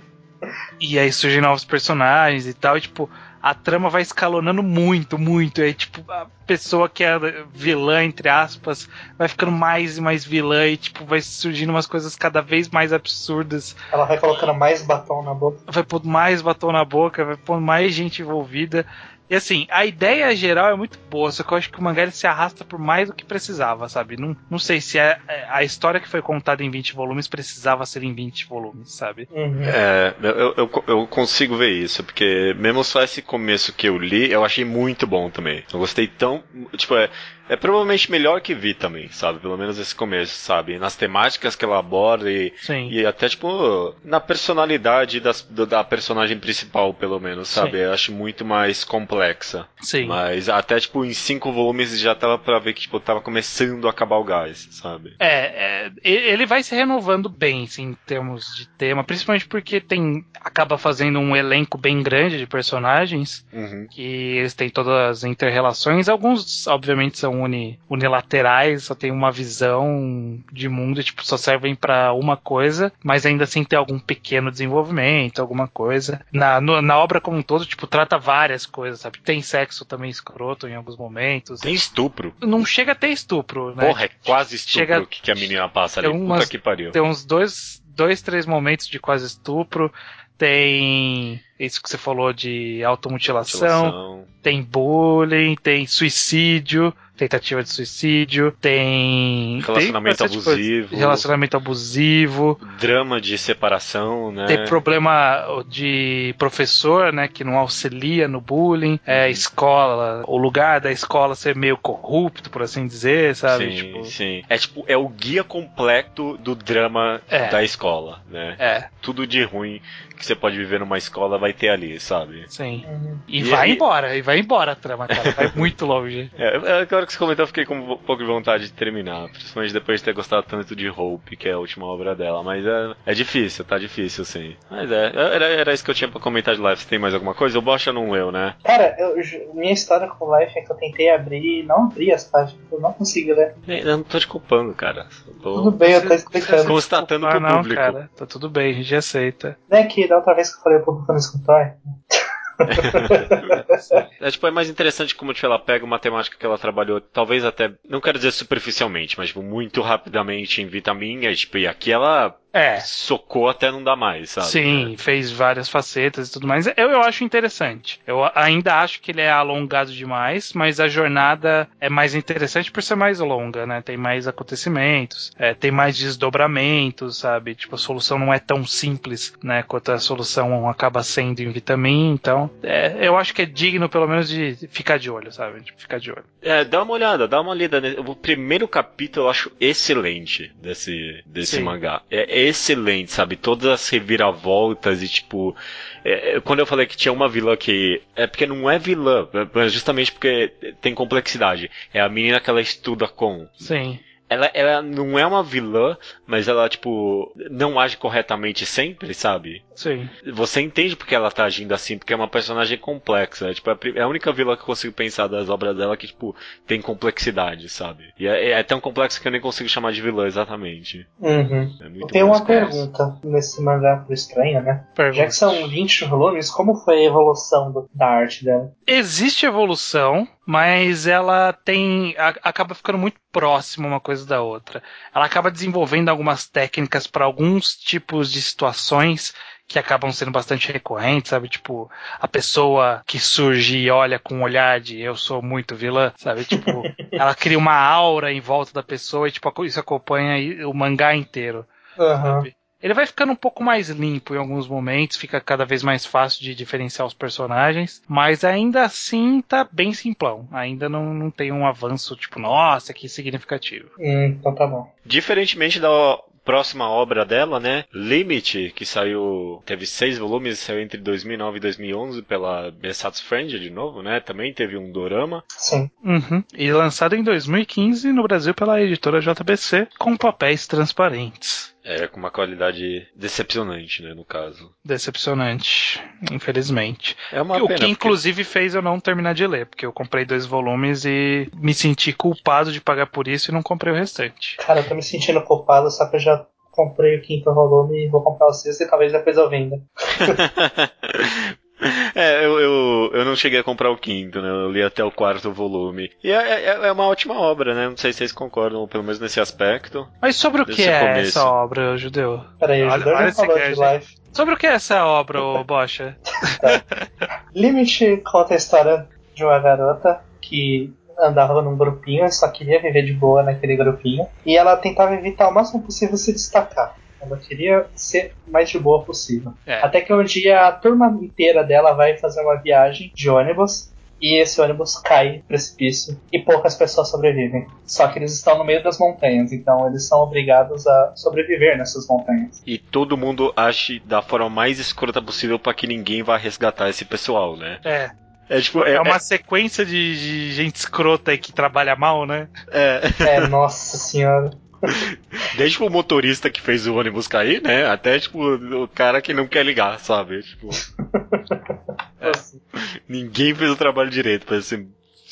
e, aí surgem novos personagens e tal, e tipo, a trama vai escalonando muito, muito. Aí, tipo, a pessoa que é vilã, entre aspas, vai ficando mais e mais vilã e, tipo, vai surgindo umas coisas cada vez mais absurdas. Ela vai colocando mais batom na boca. Vai pôr mais batom na boca, vai pôr mais gente envolvida. E assim, a ideia geral é muito boa, só que eu acho que o mangá ele se arrasta por mais do que precisava, sabe? Não, não sei se a, a história que foi contada em 20 volumes precisava ser em 20 volumes, sabe? Uhum. É, eu, eu, eu, consigo ver isso, porque mesmo só esse começo que eu li, eu achei muito bom também. Eu gostei tão. Tipo, é, é provavelmente melhor que vi também, sabe? Pelo menos esse começo, sabe? Nas temáticas que ela aborda e, Sim. e até, tipo, na personalidade das, da personagem principal, pelo menos, sabe? Sim. Eu acho muito mais complexa. Sim. Mas até, tipo, em cinco volumes já tava pra ver que, tipo, tava começando a acabar o gás, sabe? É, é ele vai se renovando bem, assim, em termos de tema, principalmente porque tem. acaba fazendo um elenco bem grande de personagens, uhum. que eles têm todas as interrelações. Alguns, obviamente, são uni, unilaterais, só tem uma visão de mundo, tipo, só servem para uma coisa, mas ainda assim tem algum pequeno desenvolvimento, alguma coisa. Na, no, na obra como um todo, tipo, trata várias coisas, sabe? Tem sexo também escroto em alguns momentos. Tem estupro. Não chega a ter estupro, né? Porra, é quase estupro chega, que, a menina passa ali. Umas, Puta que pariu. Tem uns dois, dois, três momentos de quase estupro. Tem isso que você falou de automutilação, Mutilação. tem bullying, tem suicídio, tentativa de suicídio, tem. Relacionamento tem abusivo. Relacionamento abusivo. Drama de separação, né? Tem problema de professor, né? Que não auxilia no bullying. É, uhum. escola, o lugar da escola ser meio corrupto, por assim dizer, sabe? Sim, tipo... sim. É tipo, é o guia completo do drama é. da escola, né? É. Tudo de ruim que você pode viver numa escola vai ter ali, sabe? Sim. Uhum. E, e, vai embora, e vai embora a trama, cara. Vai muito longe. É, é, agora que você comentou, eu fiquei com um pouco de vontade de terminar. Principalmente depois de ter gostado tanto de Hope, que é a última obra dela. Mas é, é difícil, tá difícil, sim. Mas é, era, era isso que eu tinha pra comentar de Life. Você tem mais alguma coisa? O Bocha não eu, né? Cara, eu, minha história com Life é que eu tentei abrir e não abri as páginas. Eu não consigo ler. Eu não tô te culpando, cara. Tô... Tudo bem, eu tô explicando. Constatando ah, pro não, público. Cara, tá tudo bem, a gente aceita. Não é que da outra vez que eu falei público no é, tipo, é mais interessante como tipo, ela pega uma temática que ela trabalhou, talvez até, não quero dizer superficialmente, mas tipo, muito rapidamente em Vitaminha, tipo, e aqui ela é. Socou até não dá mais, sabe? Sim, fez várias facetas e tudo mais. Eu, eu acho interessante. Eu ainda acho que ele é alongado demais, mas a jornada é mais interessante por ser mais longa, né? Tem mais acontecimentos, é, tem mais desdobramentos, sabe? Tipo, a solução não é tão simples, né? Quanto a solução acaba sendo em Vitamin. Então, é, eu acho que é digno, pelo menos, de ficar de olho, sabe? Tipo, ficar de olho. É, dá uma olhada, dá uma lida. O primeiro capítulo eu acho excelente desse, desse mangá. É excelente, sabe? Todas as reviravoltas e tipo. É, é, quando eu falei que tinha uma vilã que. É porque não é vilã, é justamente porque tem complexidade. É a menina que ela estuda com. Sim ela, ela não é uma vilã, mas ela, tipo, não age corretamente sempre, sabe? Sim. Você entende porque ela tá agindo assim, porque é uma personagem complexa. Né? Tipo, é a única vilã que eu consigo pensar das obras dela que, tipo, tem complexidade, sabe? E é, é tão complexa que eu nem consigo chamar de vilã exatamente. Uhum. É tem uma pergunta nesse mangá por estranho, né? Pergunta. Já que são 20 volumes, como foi a evolução do, da arte dela? Existe evolução, mas ela tem. A, acaba ficando muito próxima uma coisa da outra. Ela acaba desenvolvendo algumas técnicas para alguns tipos de situações que acabam sendo bastante recorrentes, sabe? Tipo, a pessoa que surge e olha com um olhar de eu sou muito vilã, sabe? Tipo, ela cria uma aura em volta da pessoa e, tipo, isso acompanha o mangá inteiro. Uhum. Ele vai ficando um pouco mais limpo em alguns momentos, fica cada vez mais fácil de diferenciar os personagens, mas ainda assim tá bem simplão. Ainda não, não tem um avanço, tipo, nossa, que significativo. Hum, então tá bom. Diferentemente da próxima obra dela, né? Limit, que saiu, teve seis volumes, saiu entre 2009 e 2011 pela Besatsu Friend de novo, né? Também teve um dorama. Sim. Uhum. E lançado em 2015 no Brasil pela editora JBC com papéis transparentes. É, com uma qualidade decepcionante, né, no caso. Decepcionante, infelizmente. É uma o pena, que porque- inclusive fez eu não terminar de ler, porque eu comprei dois volumes e me senti culpado de pagar por isso e não comprei o restante. Cara, eu tô me sentindo culpado, só que eu já comprei o quinto volume e vou comprar o sexto e talvez depois eu venda. É, eu, eu, eu não cheguei a comprar o quinto, né? Eu li até o quarto volume. E é, é, é uma ótima obra, né? Não sei se vocês concordam, pelo menos nesse aspecto. Mas sobre o que é começo. essa obra, Judeu? Peraí, o Judeu olha já falou de. Life. Sobre o que é essa obra, ô Bocha? Limit conta a história de uma garota que andava num grupinho e só queria viver de boa naquele grupinho. E ela tentava evitar o máximo possível se destacar. Ela queria ser o mais de boa possível. É. Até que um dia a turma inteira dela vai fazer uma viagem de ônibus. E esse ônibus cai no precipício e poucas pessoas sobrevivem. Só que eles estão no meio das montanhas, então eles são obrigados a sobreviver nessas montanhas. E todo mundo age da forma mais escrota possível pra que ninguém vá resgatar esse pessoal, né? É. É tipo, É uma sequência de, de gente escrota aí que trabalha mal, né? é, É, nossa senhora. Desde tipo, o motorista que fez o ônibus cair, né? Até tipo o cara que não quer ligar, sabe? Tipo, Nossa. ninguém fez o trabalho direito pra, esse,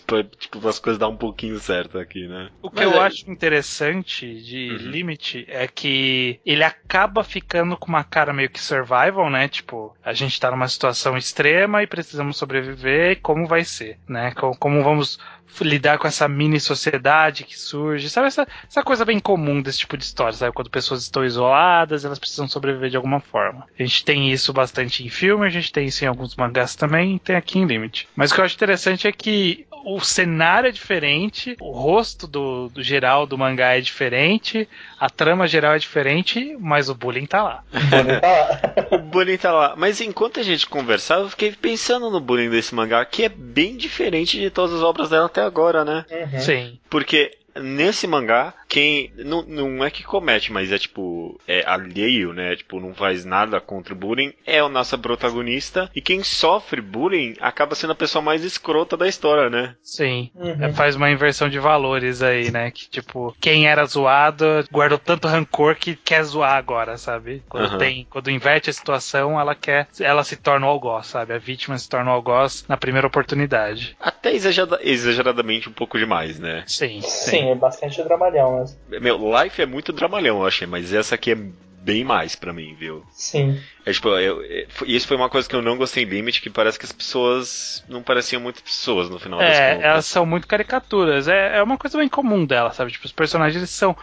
pra tipo, as coisas dar um pouquinho certo aqui, né? O que Mas eu é- acho interessante de Uhum. Limit é que ele acaba ficando com uma cara meio que survival, né? Tipo, a gente tá numa situação extrema e precisamos sobreviver, e como vai ser, né? Co- Como vamos lidar com essa mini sociedade que surge, sabe? Essa, essa coisa bem comum desse tipo de história, sabe? Quando pessoas estão isoladas, elas precisam sobreviver de alguma forma. A gente tem isso bastante em filme, a gente tem isso em alguns mangás também, tem aqui em Limit. Mas o que eu acho interessante é que o cenário é diferente, o rosto do, do geral do mangá é diferente, a trama geral é diferente, mas o bullying tá lá. O bullying tá lá. Mas enquanto a gente conversava, eu fiquei pensando no bullying desse mangá, que é bem diferente de todas as obras dela até agora, né? Uhum. Sim. Porque nesse mangá, quem. Não, não é que comete, mas é tipo. É alheio, né? Tipo, não faz nada contra o bullying. É a nossa protagonista. E quem sofre bullying acaba sendo a pessoa mais escrota da história, né? Sim. Uhum. É, faz uma inversão de valores aí, né? Que tipo, quem era zoado guardou tanto rancor que quer zoar agora, sabe? Quando Aham. tem, quando inverte a situação, ela quer, ela se torna o algoz, sabe? A vítima se torna o algoz na primeira oportunidade. Até exagerada- exageradamente um pouco demais, né? Sim, Sim, é bastante dramalhão mesmo. Meu, Life é muito dramalhão, eu achei, mas essa aqui é bem mais pra mim, viu? Sim. É tipo, eu, é, isso foi uma coisa que eu não gostei em Limit, que parece que as pessoas não pareciam muitas pessoas no final das É, contas. elas são muito caricaturas. É, é uma coisa bem comum dela, sabe? Tipo, os personagens eles são.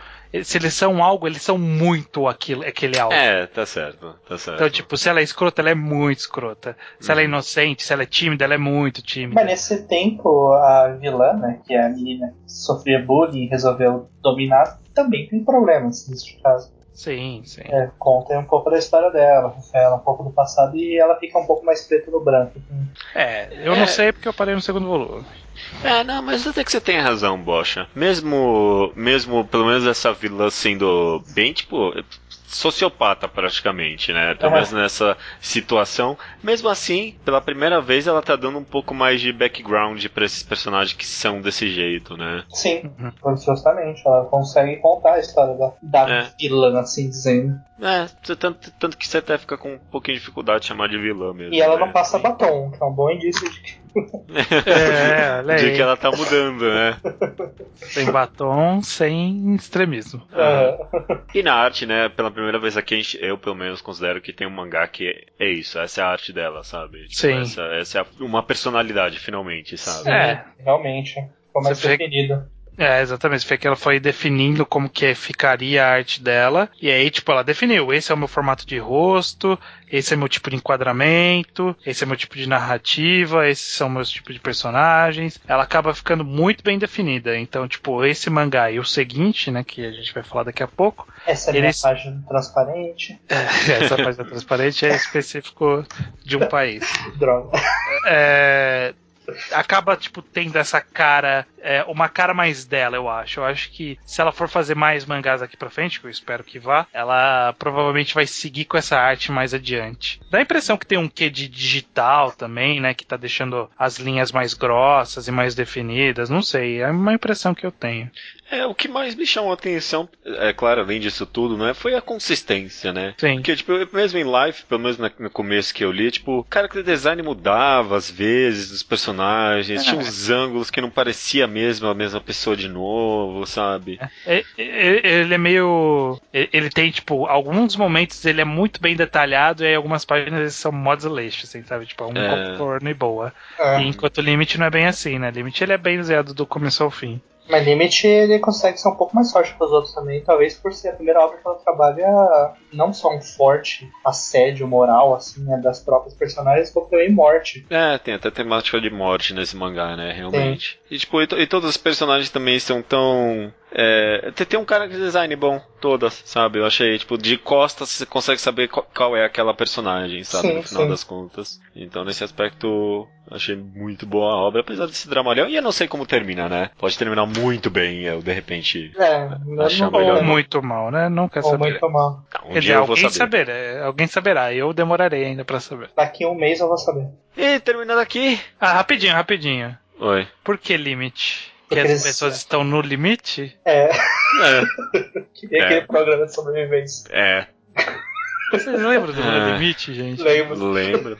Se eles são algo, eles são muito aquilo, aquele algo. É, tá certo, tá certo. Então, tipo, se ela é escrota, ela é muito escrota. Se ela é Uhum. inocente, se ela é tímida, ela é muito tímida. Mas nesse tempo, a vilã, né, que é a menina que sofria bullying e resolveu dominar, também tem problemas nesse caso. Sim, sim. É, conta um pouco da história dela, revela um pouco do passado e ela fica um pouco mais preta no branco. É, eu É. não sei porque eu parei no segundo volume. É, não, mas até que você tem razão, Bocha. Mesmo, mesmo, pelo menos essa vilã sendo bem, tipo, sociopata praticamente, né? Pelo Uhum. menos nessa situação. Mesmo assim, pela primeira vez ela tá dando um pouco mais de background pra esses personagens que são desse jeito, né? Sim, Uhum. justamente, ela consegue contar a história da, da É. vilã, assim dizendo. É, tanto, tanto que você até fica com um pouquinho de dificuldade de chamar de vilã mesmo. E ela né? não passa batom, que é um bom indício de que. É, olha De que ela tá mudando, né? Sem batom, sem extremismo. Ah, E na arte, né, pela primeira vez aqui, a gente- eu pelo menos considero que tem um mangá que é, isso, essa é a arte dela, sabe? Tipo, Sim. Essa, essa é a- uma personalidade, finalmente, sabe? É. Realmente. Mais Você vê- definido. É, exatamente. Foi que ela foi definindo como que ficaria a arte dela. E aí, tipo, ela definiu: esse é o meu formato de rosto, esse é meu tipo de enquadramento, esse é meu tipo de narrativa, esses são meus tipos de personagens. Ela acaba ficando muito bem definida. Então, tipo, esse mangá e o seguinte, né, que a gente vai falar daqui a pouco. Essa é a minha Eles- página transparente. Essa página transparente é específico de um país. Droga. é, acaba tipo tendo essa cara é, uma cara mais dela, eu acho. Eu acho que se ela for fazer mais mangás aqui pra frente, que eu espero que vá, ela provavelmente vai seguir com essa arte mais adiante. Dá a impressão que tem um quê de digital também, né? Que tá deixando as linhas mais grossas e mais definidas. Não sei, é uma impressão que eu tenho. É, o que mais me chamou a atenção, é claro, além disso tudo, né, foi a consistência, né? Sim. Porque, tipo, mesmo em live, pelo menos no começo que eu li, tipo, o cara que o design mudava às vezes dos personagens, É. tinha uns ângulos que não parecia mesmo a mesma pessoa de novo, sabe? É, é, Ele é meio. é, Ele tem, tipo, alguns momentos ele é muito bem detalhado e aí algumas páginas eles são desleixo, assim, sabe? Tipo, um É. contorno e boa. É. E enquanto o Limite não é bem assim, né? Limite ele é bem desenhado do começo ao fim. Mas Limit ele consegue ser um pouco mais forte que os outros também, talvez por ser a primeira obra que ela trabalha não só um forte assédio moral, assim, né, das próprias personagens, como também morte. É, tem até temática de morte nesse mangá, né? Realmente. E tipo, e, e todos os personagens também são tão. É, tem- tem um cara de design bom, todas, sabe? Eu achei, tipo, de costas você consegue saber qual, qual é aquela personagem, sabe? Sim, no final sim. das contas. Então, nesse aspecto, achei muito boa a obra, apesar desse dramalhão. E eu não sei como termina, né? Pode terminar muito bem, eu de repente. É, não, Achar não melhor. Ou muito mal, né? Nunca ou saber. muito mal. Um Quer dizer, alguém saber. saberá, alguém saberá, eu demorarei ainda pra saber. Daqui a um mês eu vou saber. E terminando aqui. Ah, rapidinho, rapidinho. Oi. Por que limite? Que Porque as pessoas estão no limite? É, É. que nem É. aquele programa de sobrevivência. É. Vocês lembram do. No Limite, gente? Lembro. Lembro.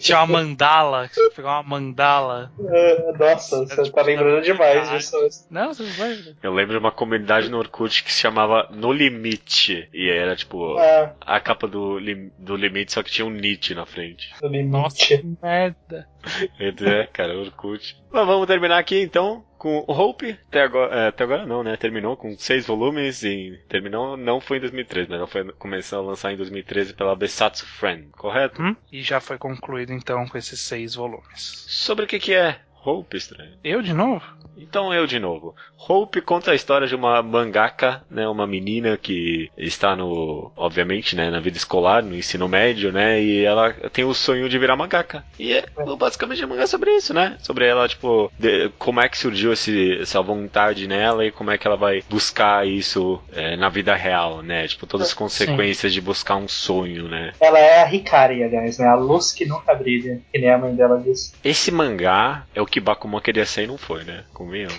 Tinha uma mandala, que você pegar uma mandala. É, Nossa, você tipo, tá lembrando demais disso. Não, vocês não lembram? Eu lembro de uma comunidade no Orkut que se chamava No Limite. E era tipo. Ah, a capa do, lim- do limite, só que tinha um Nietzsche na frente. no Nossa, limite. que merda. É, cara, Orkut. Mas vamos terminar aqui então com o Hope. Até agora, é, até agora não, né? Terminou com seis volumes e terminou, não foi em 2013, mas ela foi, começou a lançar em 2013 pela Besatsu Friend, correto? Hum? E já foi concluído então com esses seis volumes. Sobre o que que é Hope, estranho? Eu de novo? Então eu de novo. Hope conta a história de uma mangaka, né, uma menina que está no, obviamente, né, na vida escolar, no ensino médio, né, e ela tem o sonho de virar mangaka. E é basicamente um mangá sobre isso, né? Sobre ela, tipo, de- como é que surgiu esse, essa vontade nela e como é que ela vai buscar isso é, na vida real, né? Tipo, todas as consequências de buscar um sonho, né? Ela é a Hikari, aliás, né? A luz que nunca brilha, que nem a mãe dela disse. Esse mangá é o que Bakuman queria ser e não foi, né? Convenhamos.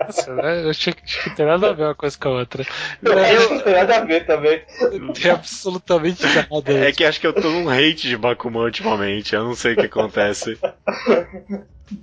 Nossa, né? eu achei que que ter nada a ver uma coisa com a outra. Não tem nada a ver também. Não tem absolutamente nada. É que acho que eu tô num hate de Bakuman ultimamente, eu não sei o que acontece.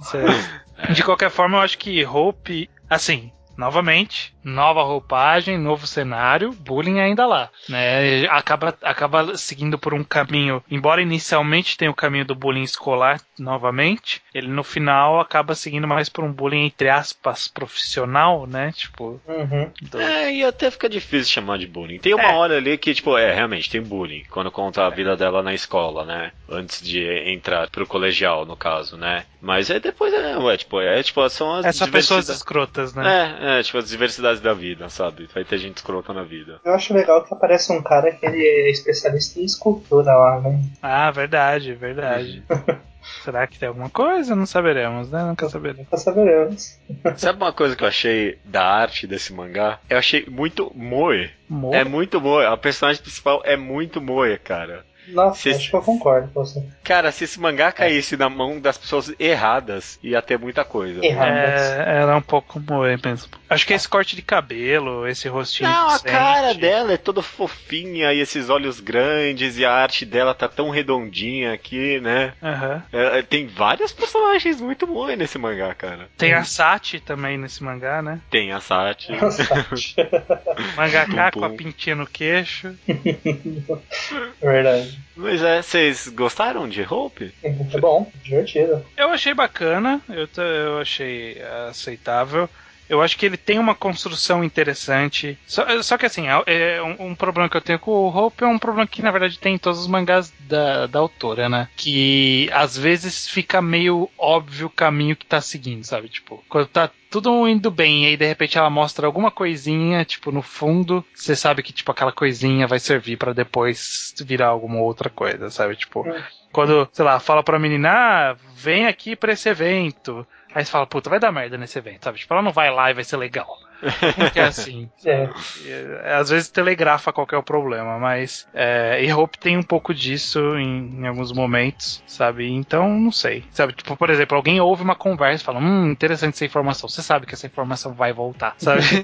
Sério. De qualquer forma, eu acho que Hope, assim, novamente, nova roupagem, novo cenário, bullying ainda lá, né? Acaba, acaba seguindo por um caminho, embora inicialmente tenha o caminho do bullying escolar novamente, ele no final acaba seguindo mais por um bullying entre aspas profissional, né? Tipo, Uhum. do- É, e até fica difícil chamar de bullying. Tem uma É. hora ali que, tipo, é, realmente, tem bullying. Quando conta a vida dela na escola, né? Antes de entrar pro colegial, no caso, né? Mas aí depois é, ué, tipo, é, tipo, são as é só pessoas diversidades- escrotas, né? É, é, tipo, as diversidades da vida, sabe? Vai ter gente escrota na vida. Eu acho legal que aparece um cara que ele é especialista em escultura lá, né? Ah, verdade, verdade. Será que tem alguma coisa? Não saberemos, né? Nunca saberemos. Pra saberemos. Sabe uma coisa que eu achei da arte desse mangá? Eu achei muito moe. Mo- É muito moe. A personagem principal é muito moe, cara. Nossa, Se- acho que eu concordo com você. Cara, se esse mangá caísse na mão das pessoas erradas, ia ter muita coisa. Errado. É, ela é um pouco moe mesmo. Acho que esse corte de cabelo, esse rostinho. Não, a cara dela é toda fofinha e esses olhos grandes e a arte dela tá tão redondinha aqui, né? Aham. É, é, tem várias personagens muito boas nesse mangá, cara. Tem a Sati também nesse mangá, né? Tem a Sati. Mangaká Pum, com a pintinha no queixo. Verdade. Mas é, vocês gostaram de Hope? É bom, divertido. Eu achei bacana, eu, eu achei aceitável. Eu acho que ele tem uma construção interessante. Só, só que assim, é, é um, um problema que eu tenho com o Hope é um problema que na verdade tem em todos os mangás da, da autora, né? Que às vezes fica meio óbvio o caminho que tá seguindo, sabe? Tipo, quando tá tudo indo bem e aí de repente ela mostra alguma coisinha, tipo, no fundo, você sabe que tipo aquela coisinha vai servir pra depois virar alguma outra coisa, sabe? Tipo, Hum. quando, sei lá, fala pra menina, ah, vem aqui pra esse evento. Aí você fala, puta, vai dar merda nesse evento, sabe? Tipo, ela não vai lá e vai ser legal. Porque é assim. É. Às vezes telegrafa qual que é o problema, mas é, e Hope tem um pouco disso em, em alguns momentos, sabe? Então, não sei. Sabe, tipo, por exemplo, alguém ouve uma conversa e fala, hum, interessante essa informação. Você sabe que essa informação vai voltar, sabe?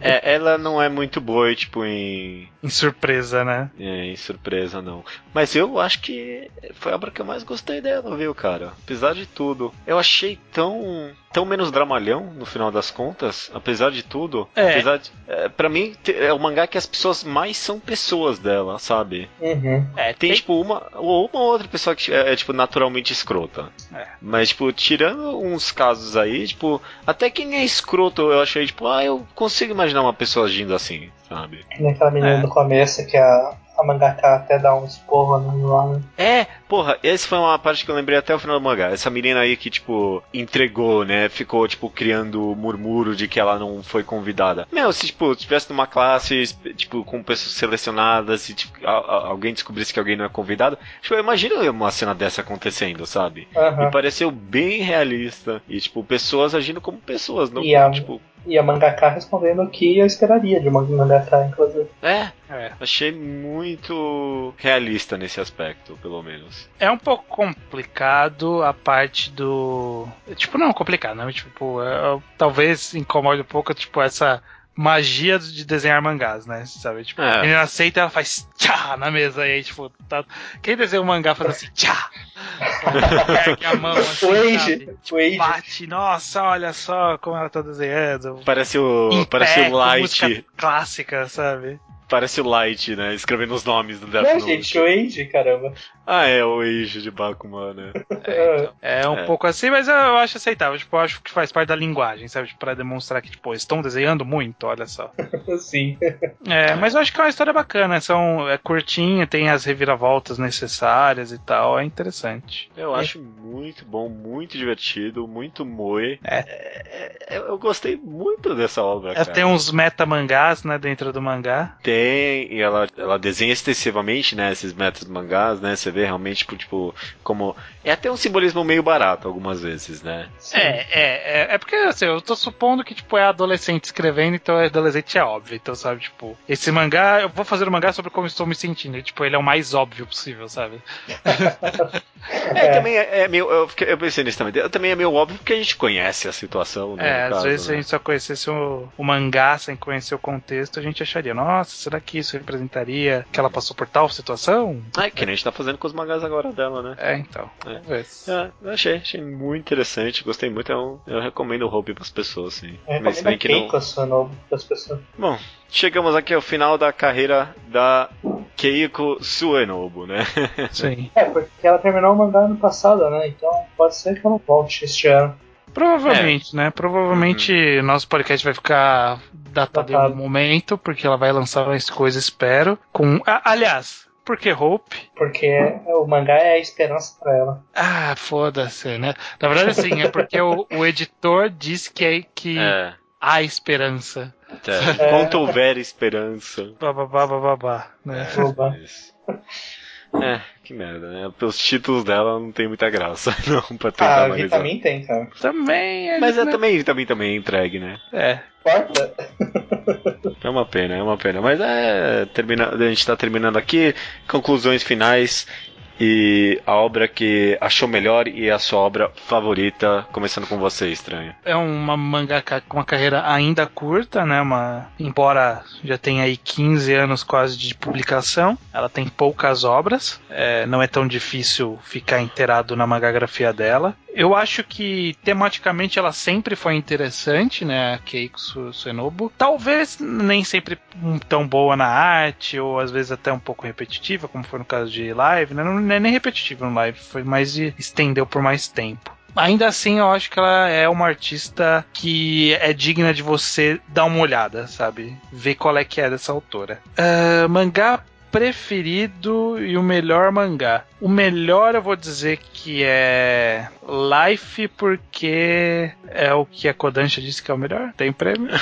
É, ela não é muito boa, tipo, em, em surpresa, né? é, em surpresa, não. Mas eu acho que foi a obra que eu mais gostei dela, viu, cara? Apesar de tudo. Eu achei tão. Tão menos dramalhão, no final das contas, apesar de tudo. É. Apesar de. É, pra mim, é o mangá que as pessoas mais são pessoas dela, sabe? Uhum. É, Tem, tipo, uma ou uma outra pessoa que é, é, tipo, naturalmente escrota. É. Mas, tipo, tirando uns casos aí, tipo, até quem é escroto, eu achei, tipo, ah, eu consigo imaginar uma pessoa agindo assim, sabe? Que nem aquela menina É. do começo que a, a mangaka até dá um esporro no lá. né? É, porra, essa foi uma parte que eu lembrei até o final do mangá. Essa menina aí que, tipo, entregou, né? Ficou, tipo, criando murmúrio de que ela não foi convidada. Meu, se, tipo, tivesse numa classe, tipo, com pessoas selecionadas e, tipo, a- a- alguém descobrisse que alguém não é convidado, tipo, eu imagino uma cena dessa acontecendo, sabe? Aham. Me pareceu bem realista. E, tipo, pessoas agindo como pessoas, não E a- tipo. E a mangaka respondendo o que eu esperaria de uma mangaka, inclusive. É, É. achei muito realista nesse aspecto, pelo menos. É um pouco complicado a parte do. Tipo, não complicado, né? Tipo, é- talvez incomode um pouco, tipo, essa magia de desenhar mangás, né? Sabe? Tipo, É. a menina aceita e ela faz tchá na mesa e aí, tipo, tá... quem desenha um mangá faz assim, tchá! Ergue a mão assim, sabe? Bate, nossa, olha só como ela tá desenhando. Parece o. Em parece pé, o Light. música clássica, sabe? Parece o Light, né? Escrevendo os nomes do Death Não, Note. gente, o Age, caramba. Ah, é o Age de Bakuman, né? É, então, é um É. pouco assim, mas eu, eu acho aceitável. Tipo, eu acho que faz parte da linguagem, sabe? Tipo, pra demonstrar que, tipo, estão desenhando muito, olha só. Sim. É, mas eu acho que é uma história bacana. São, é curtinha, tem as reviravoltas necessárias e tal. É interessante. Eu acho muito bom, muito divertido, muito moe. É. É, é, eu gostei muito dessa obra, É, cara. tem uns meta-mangás, né, dentro do mangá. Tem, e ela, ela desenha extensivamente, né, esses metas mangás, né, você vê realmente, tipo, tipo, como... É até um simbolismo meio barato, algumas vezes, né? Sim. É, é, é, é porque, assim, eu tô supondo que, tipo, é adolescente escrevendo, então é adolescente é óbvio. Então, sabe, tipo, esse mangá, eu vou fazer um mangá sobre como estou me sentindo. E, tipo, ele é o mais óbvio possível, sabe? É, É. também é, é meio... Eu, eu pensei nisso também. Também é meio óbvio porque a gente conhece a situação, né, É, no às caso, vezes se a né? gente só conhecesse o, o mangá sem conhecer o contexto, a gente acharia, nossa, será que isso representaria que ela passou por tal situação? É, que nem a gente tá fazendo com os mangás agora dela, né? É, então. É. É, eu achei, achei muito interessante, gostei muito, eu, eu recomendo o Hope pras pessoas, sim. É, Mas bem a que não... Das pessoas. Bom, chegamos aqui ao final da carreira da Keiko Suenobu, né? Sim. É, porque ela terminou o mangá ano passado, né? Então pode ser que ela volte este ano. Provavelmente, né? Provavelmente nosso podcast vai ficar datado em algum momento, porque ela vai lançar mais coisas, espero. Com. Ah, aliás, por que Hope? Porque o mangá é a esperança pra ela. Ah, foda-se, né? Na verdade, sim, é porque o, o editor disse que, é, que É, há esperança. é. Quanto houver esperança. Babá, babá, né? Oba. É, que merda, né? Pelos títulos dela não tem muita graça, não, pra tentar Ah, analisar. Vitamin tem, cara. Também é. Mas é né? também, também, também é entregue, né? É. Importa? É uma pena, é uma pena. Mas é. Termina, a gente tá terminando aqui. Conclusões finais. E a obra que achou melhor e a sua obra favorita, começando com você, estranho. É uma mangaka com uma carreira ainda curta, né? Uma, embora já tenha aí 15 anos quase de publicação, ela tem poucas obras. É, não é tão difícil ficar inteirado na mangagrafia dela. Eu acho que tematicamente ela sempre foi interessante, né? A Keiko Su- Suenobu. Talvez nem sempre tão boa na arte, ou às vezes até um pouco repetitiva, como foi no caso de live, né? Não é nem repetitiva no live, foi mais de estendeu por mais tempo. Ainda assim, eu acho que ela é uma artista que é digna de você dar uma olhada, sabe? Ver qual é que é dessa autora. Ah, mangá preferido e o melhor mangá. O melhor eu vou dizer que é Life, porque é o que a Kodansha disse que é o melhor. Tem prêmio.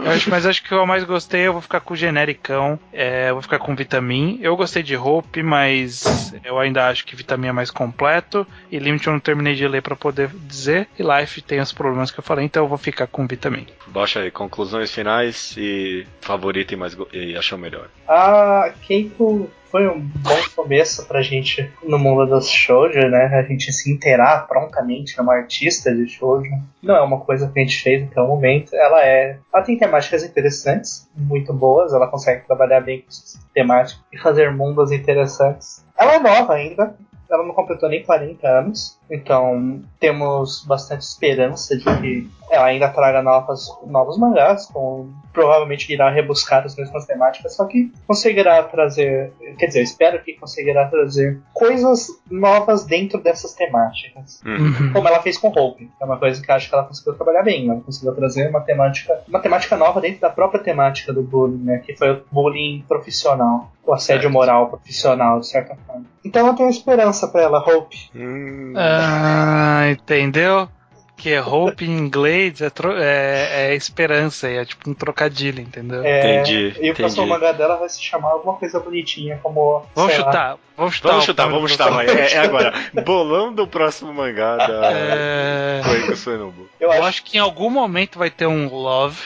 acho, mas acho que o que eu mais gostei, eu vou ficar com o genericão. É, eu vou ficar com Vitamin. Eu gostei de Hope, mas eu ainda acho que Vitamin é mais completo. E Limit eu não terminei de ler para poder dizer. E Life tem os problemas que eu falei, então eu vou ficar com Vitamin. Baixa aí, conclusões finais e favorito e, mais e achou melhor. A Keiko foi um bom começo pra gente no mundo dos shoujo, né? A gente se inteirar prontamente numa artista de shoujo. Não é uma coisa que a gente fez até o momento. Ela é. Ela tem temáticas interessantes, muito boas. Ela consegue trabalhar bem com temáticas e fazer mundos interessantes. Ela é nova ainda. Ela não completou nem 40 anos. Então temos bastante esperança de que ela ainda traga novas, novos mangás, com, provavelmente irá rebuscar as mesmas temáticas, só que conseguirá trazer, quer dizer, espero que conseguirá trazer coisas novas dentro dessas temáticas. Uhum. Como ela fez com Hope, é uma coisa que acho que ela conseguiu trabalhar bem, ela conseguiu trazer uma temática, uma temática nova dentro da própria temática do bullying, né, que foi o bullying profissional, o assédio Certo. moral profissional, de certa forma. Então eu tenho esperança pra ela, Hope. Hum, Ah, entendeu? Que Hope em inglês é, é- é esperança, é tipo um trocadilho, entendeu? É, Entendi, E o próximo mangá dela vai se chamar alguma coisa bonitinha, como. Vamos sei lá, chutar, vamos chutar. Vamos chutar, vamos chutar, vai. É, é agora. Bolão do próximo mangá da É, Koiko Suenobu. Eu eu acho. acho que em algum momento vai ter um Love.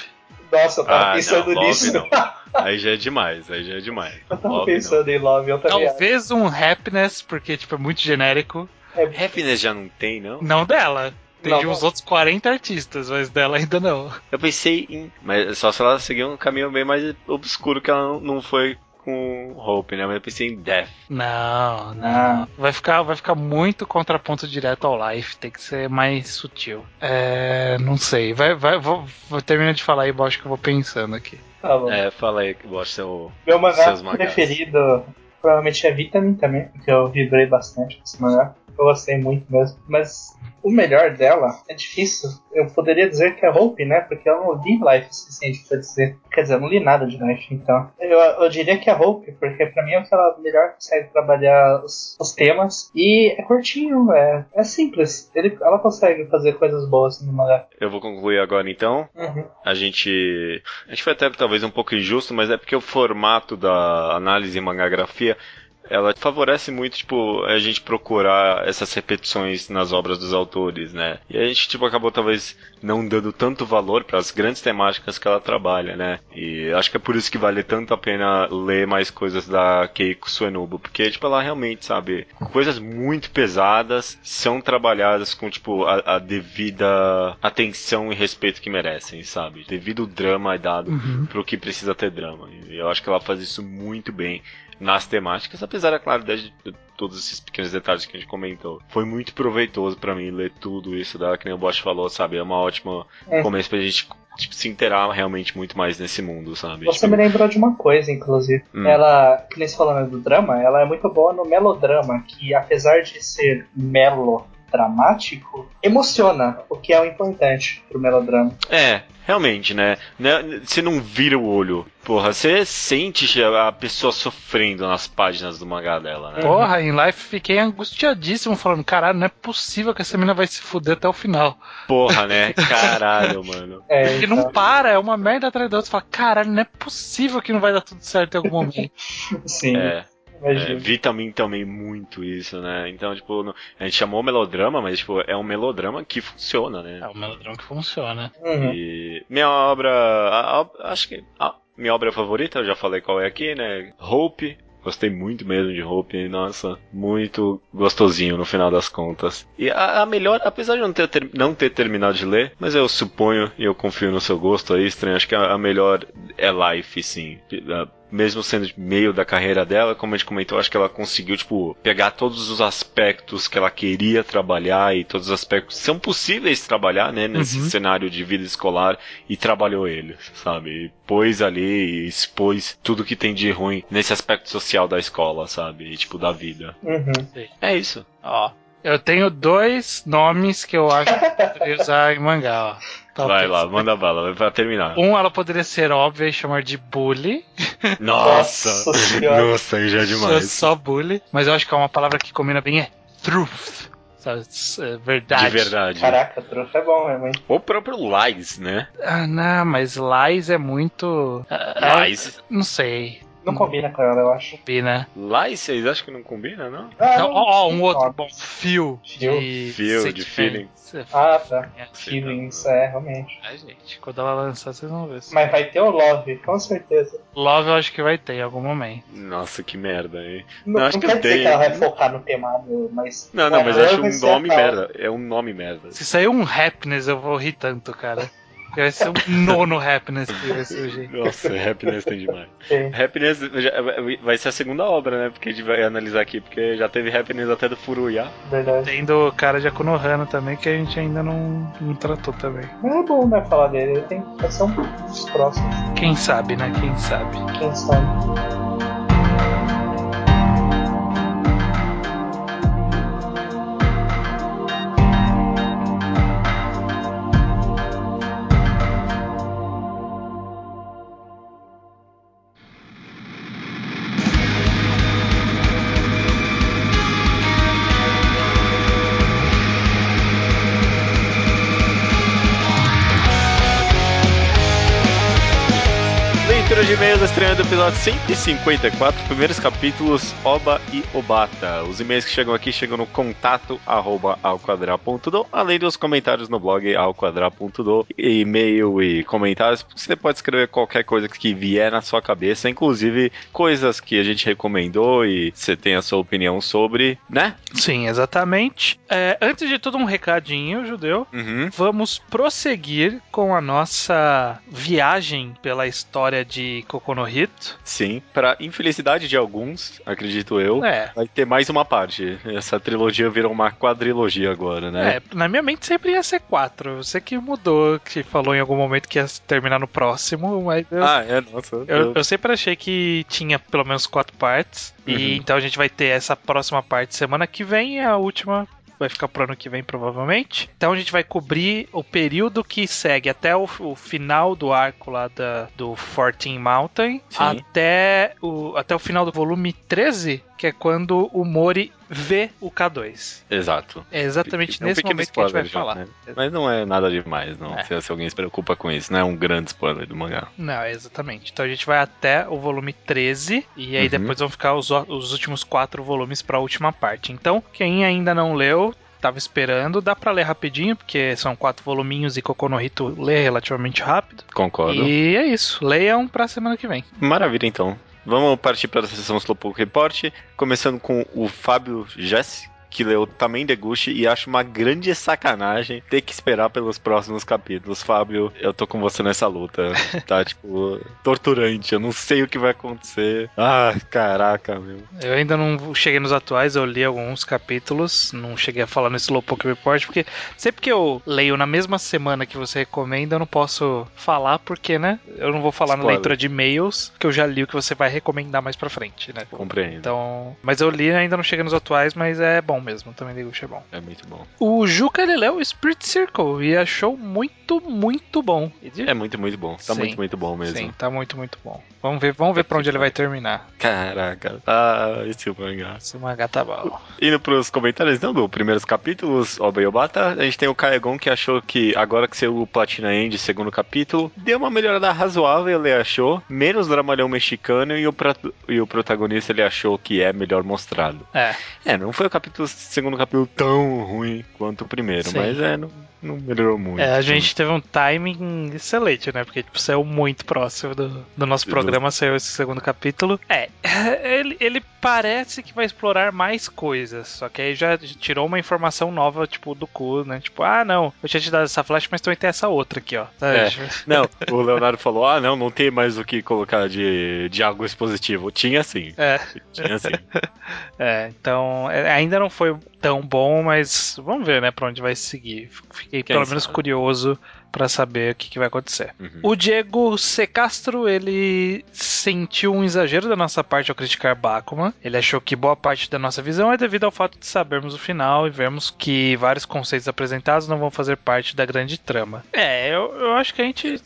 Nossa, eu tava Ah, pensando não, nisso. não. Aí já é demais, aí já é demais. Eu tava Love pensando em Love, eu também. acho. Talvez um Happiness, porque tipo, é muito genérico. É. Happiness já não tem, não? Não dela. Tem Não, de uns não. outros 40 artistas, mas dela ainda não. Eu pensei em. Mas só se ela seguir um caminho bem mais obscuro que ela não, foi com Hope, né? Mas eu pensei em Death. Não, não. Vai ficar, vai ficar muito contraponto direto ao life. Tem que ser mais sutil. É, não sei. Vai, vai, vou, vou terminar de falar aí, Bosch, que eu vou pensando aqui. tá bom. É, fala aí que gosta seu. Meu mangá preferido provavelmente é Vitamin também, porque eu vibrei bastante com esse mangá. Eu gostei muito mesmo. Mas o melhor dela é difícil. Eu poderia dizer que é Hope, né? Porque eu não li Life o suficiente pra dizer. Quer dizer, eu não li nada de Life, então. Eu, eu diria que é Hope, porque pra mim é o que ela melhor consegue trabalhar os, os temas. E é curtinho, é, é simples. Ele, ela consegue fazer coisas boas no mangá. Eu vou concluir agora então. Uhum. A gente. A gente foi até talvez um pouco injusto, mas é porque o formato da análise em mangagrafia ela favorece muito, tipo, a gente procurar essas repetições nas obras dos autores, né? E a gente, tipo, acabou talvez não dando tanto valor para as grandes temáticas que ela trabalha, né? E acho que é por isso que vale tanto a pena ler mais coisas da Keiko Suenobu, porque, tipo, ela realmente, sabe, coisas muito pesadas são trabalhadas com, tipo, a, a devida atenção e respeito que merecem, sabe? Devido o drama é dado pro que precisa ter drama. E eu acho que ela faz isso muito bem nas temáticas, apesar, é claro, de todos esses pequenos detalhes que a gente comentou. Foi muito proveitoso pra mim ler tudo isso da que nem o Bosch falou, sabe? É uma ótima É. começo pra gente tipo, se inteirar realmente muito mais nesse mundo, sabe? Você Tipo, me lembrou de uma coisa, inclusive. Hum. Ela, que nem você falou né, do drama, ela é muito boa no melodrama, que apesar de ser melodramático, emociona, o que é o importante pro melodrama. É, realmente, né? Né, Você não vira o olho. Porra, você sente a pessoa sofrendo nas páginas do mangá dela, né? Porra, em live fiquei angustiadíssimo, falando: caralho, não é possível que essa mina vai se fuder até o final. Porra, né? Caralho, mano. É, Porque então, não para, é uma merda atrás da outra. Você fala: caralho, não é possível que não vai dar tudo certo em algum momento. Sim, É. É, imagina. vi também, também muito isso, né? Então, tipo, a gente chamou melodrama, mas, tipo, é um melodrama que funciona, né? É o melodrama que funciona. Uhum. E minha obra, a- a- acho que a minha obra favorita, eu já falei qual é aqui, né? Hope. Gostei muito mesmo de Hope, nossa, muito gostosinho no final das contas. E a, a melhor, apesar de não ter, ter- não ter terminado de ler, mas eu suponho e eu confio no seu gosto aí, estranho, acho que a, a melhor é Life, sim. A- mesmo sendo meio da carreira dela, como a gente comentou, acho que ela conseguiu, tipo, pegar todos os aspectos que ela queria trabalhar e todos os aspectos que são possíveis de trabalhar, né, nesse Uhum. cenário de vida escolar e trabalhou eles, sabe? E pôs ali e expôs tudo que tem de ruim nesse aspecto social da escola, sabe? E, tipo, da vida. Uhum. É isso. Ó, eu tenho dois nomes que eu acho que eu poderia usar em mangá, ó. Tá Vai lá, manda bala, vai pra terminar. Um, ela poderia ser óbvia e chamar de Bully. Nossa! Nossa aí já é demais. só bully. Mas eu acho que é uma palavra que combina bem é truth. É Verdade. De verdade. Caraca, trufa é bom mesmo, hein? O próprio Lies, né? Ah, não, mas lies é muito. ah, Lies. Não sei. Não combina com ela, eu acho. Combina. Vocês acham que não combina, não? Ah, Não, ó, ó, um outro bom. Feel. Feel. De Feel, de sentimentos. Ah, tá. É. Feelings, é, realmente. Ai, gente, quando ela lançar, vocês vão ver. Mas vai ter o Love, com certeza. Love eu acho que vai ter em algum momento. Nossa, que merda, hein? Não, Eu acho não que quer dizer que ela vai focar no temado, mas. Não, não, o mas eu acho um nome merda. É um nome merda. Se sair um happiness, eu vou rir tanto, cara. Vai ser um nono happiness que vai surgir. Nossa, Happiness tem demais. Sim. Happiness já- vai ser a segunda obra, né? Porque a gente vai analisar aqui, porque já teve Happiness até do Furuya. Verdade. Tem do cara de Akunohana também, que a gente ainda não, não tratou também. Mas é bom, né, falar dele. Ele tem vai ser um dos próximos, Quem sabe, né? Quem sabe. quem sabe. Estreando o episódio 154, primeiros capítulos Oba e Obata. Os e-mails que chegam aqui chegam no contato arroba alquadra.do, além dos comentários no blog alquadra.do, e-mail e comentários. Você pode escrever qualquer coisa que vier na sua cabeça, inclusive coisas que a gente recomendou e você tem a sua opinião sobre, né? Sim, exatamente. É, antes de tudo, um recadinho, judeu. Uhum. Vamos prosseguir com a nossa viagem pela história de Kokonohito. Sim, para infelicidade de alguns, acredito eu. É. Vai ter mais uma parte. Essa trilogia virou uma quadrilogia agora, né? É, na minha mente sempre ia ser quatro. Você que mudou, que falou em algum momento que ia terminar no próximo, mas eu, Ah, é, nossa. eu, eu sempre achei que tinha pelo menos quatro partes. Uhum. E então a gente vai ter essa próxima parte semana que vem e a última vai ficar pro ano que vem, provavelmente. Então a gente vai cobrir o período que segue até o, o final do arco lá da, do 14 Mountain, Sim. até o, até o final do volume 13, que é quando o Mori vê o K2. Exato. É exatamente É um nesse momento que a gente vai já, falar. né? Mas não é nada demais, não. É. Se, se alguém se preocupa com isso, não é um grande spoiler do mangá. Não, exatamente. Então a gente vai até o volume 13 e aí Uhum. depois vão ficar os, os últimos quatro volumes para a última parte. Então, quem ainda não leu, tava esperando, dá pra ler rapidinho, porque são quatro voluminhos e Kokonohito lê relativamente rápido. Concordo. E é isso. Leiam pra semana que vem. Maravilha, então. Vamos partir para a sessão Slowpoke Report, começando com o Fábio Jesse, que leu também Deguchi e acho uma grande sacanagem ter que esperar pelos próximos capítulos. Fábio, eu tô com você nessa luta. Tá, tipo, torturante. Eu não sei o que vai acontecer. Ah, caraca, meu. Eu ainda não cheguei nos atuais, eu li alguns capítulos, não cheguei a falar no Slowpoke Report, porque sempre que eu leio na mesma semana que você recomenda, eu não posso falar, porque, né? Eu não vou falar na Spoiler. leitura de e-mails, que eu já li o que você vai recomendar mais pra frente, né? Compreendo. Então, mas eu li, ainda não cheguei nos atuais, mas é bom mesmo, também Deguchi é bom. É muito bom. O Juca ele leu o Spirit Circle e achou muito, muito bom. É muito, muito bom. Tá Sim. muito, muito bom mesmo. Sim, tá muito, muito bom. Vamos ver, vamos ver pra onde ele vai terminar. Caraca. Ah, esse mangá. Esse mangá tá bom. Indo pros comentários, não, do primeiros capítulos, Oba e Obata, a gente tem o Kaegon que achou que agora que saiu o Platina End, segundo capítulo, deu uma melhorada razoável, ele achou, menos dramalhão mexicano e o, e o protagonista ele achou que é melhor mostrado. É, É, não foi o capítulo, segundo capítulo tão ruim quanto o primeiro, Sim. mas é, não, não melhorou muito. é, a gente teve um timing excelente, né? Porque tipo, saiu muito próximo do, do nosso programa, saiu esse segundo capítulo. É, ele, ele parece que vai explorar mais coisas, só que aí já tirou uma informação nova, tipo, do cu, né? Tipo, ah, não, eu tinha te dado essa flash, mas também tem essa outra aqui, ó. É. Não, o Leonardo falou: ah, não, não tem mais o que colocar de, de algo expositivo. Tinha sim, É, tinha sim. é, então é, ainda não foi tão bom, mas vamos ver, né, pra onde vai seguir. Fiquei Quem pelo menos sabe? curioso para saber o que, que vai acontecer. Uhum. O Diego C. Castro, ele sentiu um exagero da nossa parte ao criticar Bakuman. Ele achou que boa parte da nossa visão é devido ao fato de sabermos o final e vermos que vários conceitos apresentados não vão fazer parte da grande trama. É, eu, eu acho que a gente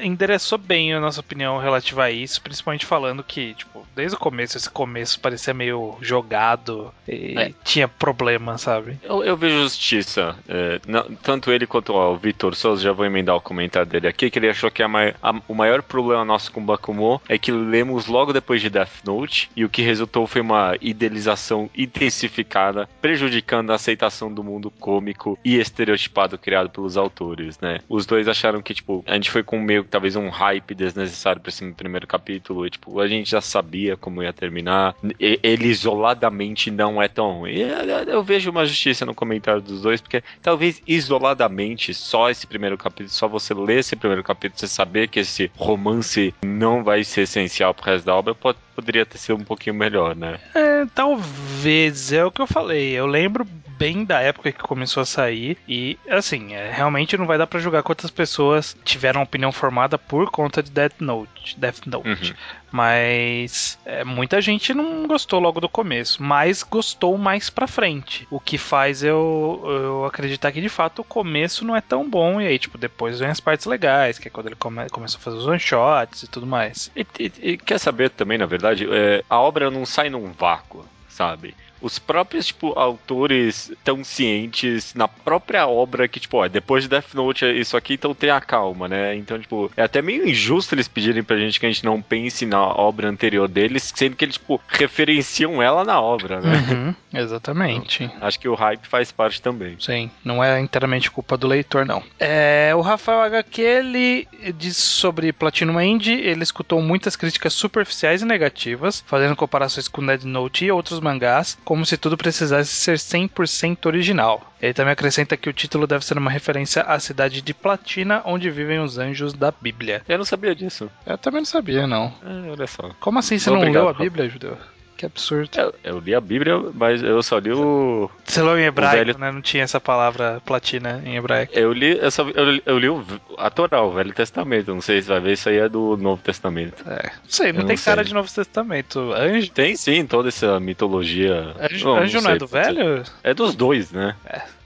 endereçou bem a nossa opinião relativa a isso, principalmente falando que, tipo, desde o começo, esse começo parecia meio jogado e É. tinha problema, sabe? Eu, eu vejo justiça. é, não- tanto ele quanto o Vitor Souza, já vou emendar o comentário dele aqui, que ele achou que a a- o maior problema nosso com Bakumo é que lemos logo depois de Death Note e o que resultou foi uma idealização intensificada, prejudicando a aceitação do mundo cômico e estereotipado criado pelos autores, né? Os dois acharam que, tipo, a gente foi com meio que talvez um hype desnecessário pra esse primeiro capítulo, e, tipo, a gente já sabia como ia terminar. E- ele isoladamente não é tão ruim. Eu, eu vejo uma justiça no comentário dos dois, porque talvez isoladamente, só esse primeiro capítulo, só você ler esse primeiro capítulo, você saber que esse romance não vai ser essencial pro resto da obra, pode, poderia ter sido um pouquinho melhor, né? É, talvez, é o que eu falei. Eu lembro bem da época que começou a sair e, assim, é, realmente não vai dar pra julgar quantas pessoas tiveram opinião formada por conta de Death Note. Death Note. Uhum. Mas é, muita gente não gostou logo do começo, mas gostou mais pra frente. O que faz eu, eu acreditar que de fato o começo não é tão bom. E aí, tipo, depois vem as partes legais, que é quando ele come, começa a fazer os one shots e tudo mais. E, e- e quer saber também, na verdade, é, a obra não sai num vácuo, sabe? Os próprios, tipo, autores estão cientes na própria obra que, tipo, ó, depois de Death Note isso aqui, então tenha calma, né? Então, tipo, é até meio injusto eles pedirem pra gente que a gente não pense na obra anterior deles, sendo que eles, tipo, referenciam ela na obra, né? Uhum, exatamente. Acho que o hype faz parte também. Sim, não é inteiramente culpa do leitor, não. É, o Rafael HQ, ele diz sobre Platinum End, ele escutou muitas críticas superficiais e negativas, fazendo comparações com Dead Note e outros mangás, como se tudo precisasse ser 100% original. Ele também acrescenta que o título deve ser uma referência à cidade de Platina, onde vivem os anjos da Bíblia. Eu não sabia disso. Eu também não sabia, não. É, olha só. Como assim você Obrigado, não leu a. Bíblia, Judeu? Que absurdo. Eu, eu li a Bíblia, mas eu só li o. Você leu em hebraico, velho- né? Não tinha essa palavra platina em hebraico. Eu li, eu, só, eu, li- eu li o, a Torá, o Velho Testamento. Não sei se vai ver, isso aí é do Novo Testamento. É, não sei, não Eu tem não cara sei. de Novo Testamento. Anjo, Tem sim, toda essa mitologia. anjo, Bom, anjo não, sei, é do velho? É dos dois, né?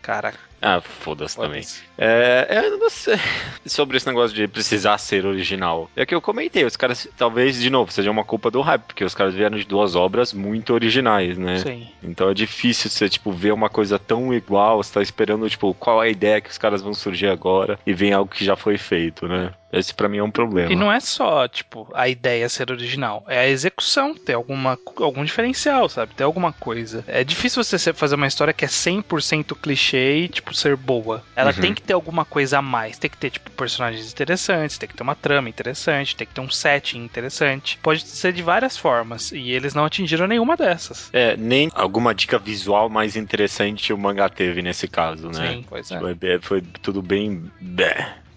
Caraca. Ah, foda-se também. É, eu não sei sobre esse negócio de precisar ser original. É que eu comentei, os caras, talvez, de novo, seja uma culpa do hype, porque os caras vieram de duas obras muito originais, né? Sim. Então é difícil você, tipo, ver uma coisa tão igual, você tá esperando, tipo, qual é a ideia que os caras vão surgir agora e vem algo que já foi feito, né? Esse pra mim é um problema. E não é só, tipo, a ideia ser original. É a execução, ter alguma, algum diferencial, sabe? Ter alguma coisa. É difícil você fazer uma história que é 100% clichê e, tipo, ser boa. Ela Uhum. tem que ter alguma coisa a mais. Tem que ter, tipo, personagens interessantes, tem que ter uma trama interessante, tem que ter um setting interessante. Pode ser de várias formas. E eles não atingiram nenhuma dessas. É, nem alguma dica visual mais interessante o mangá teve nesse caso, né? Sim, pois é. Foi, foi tudo bem.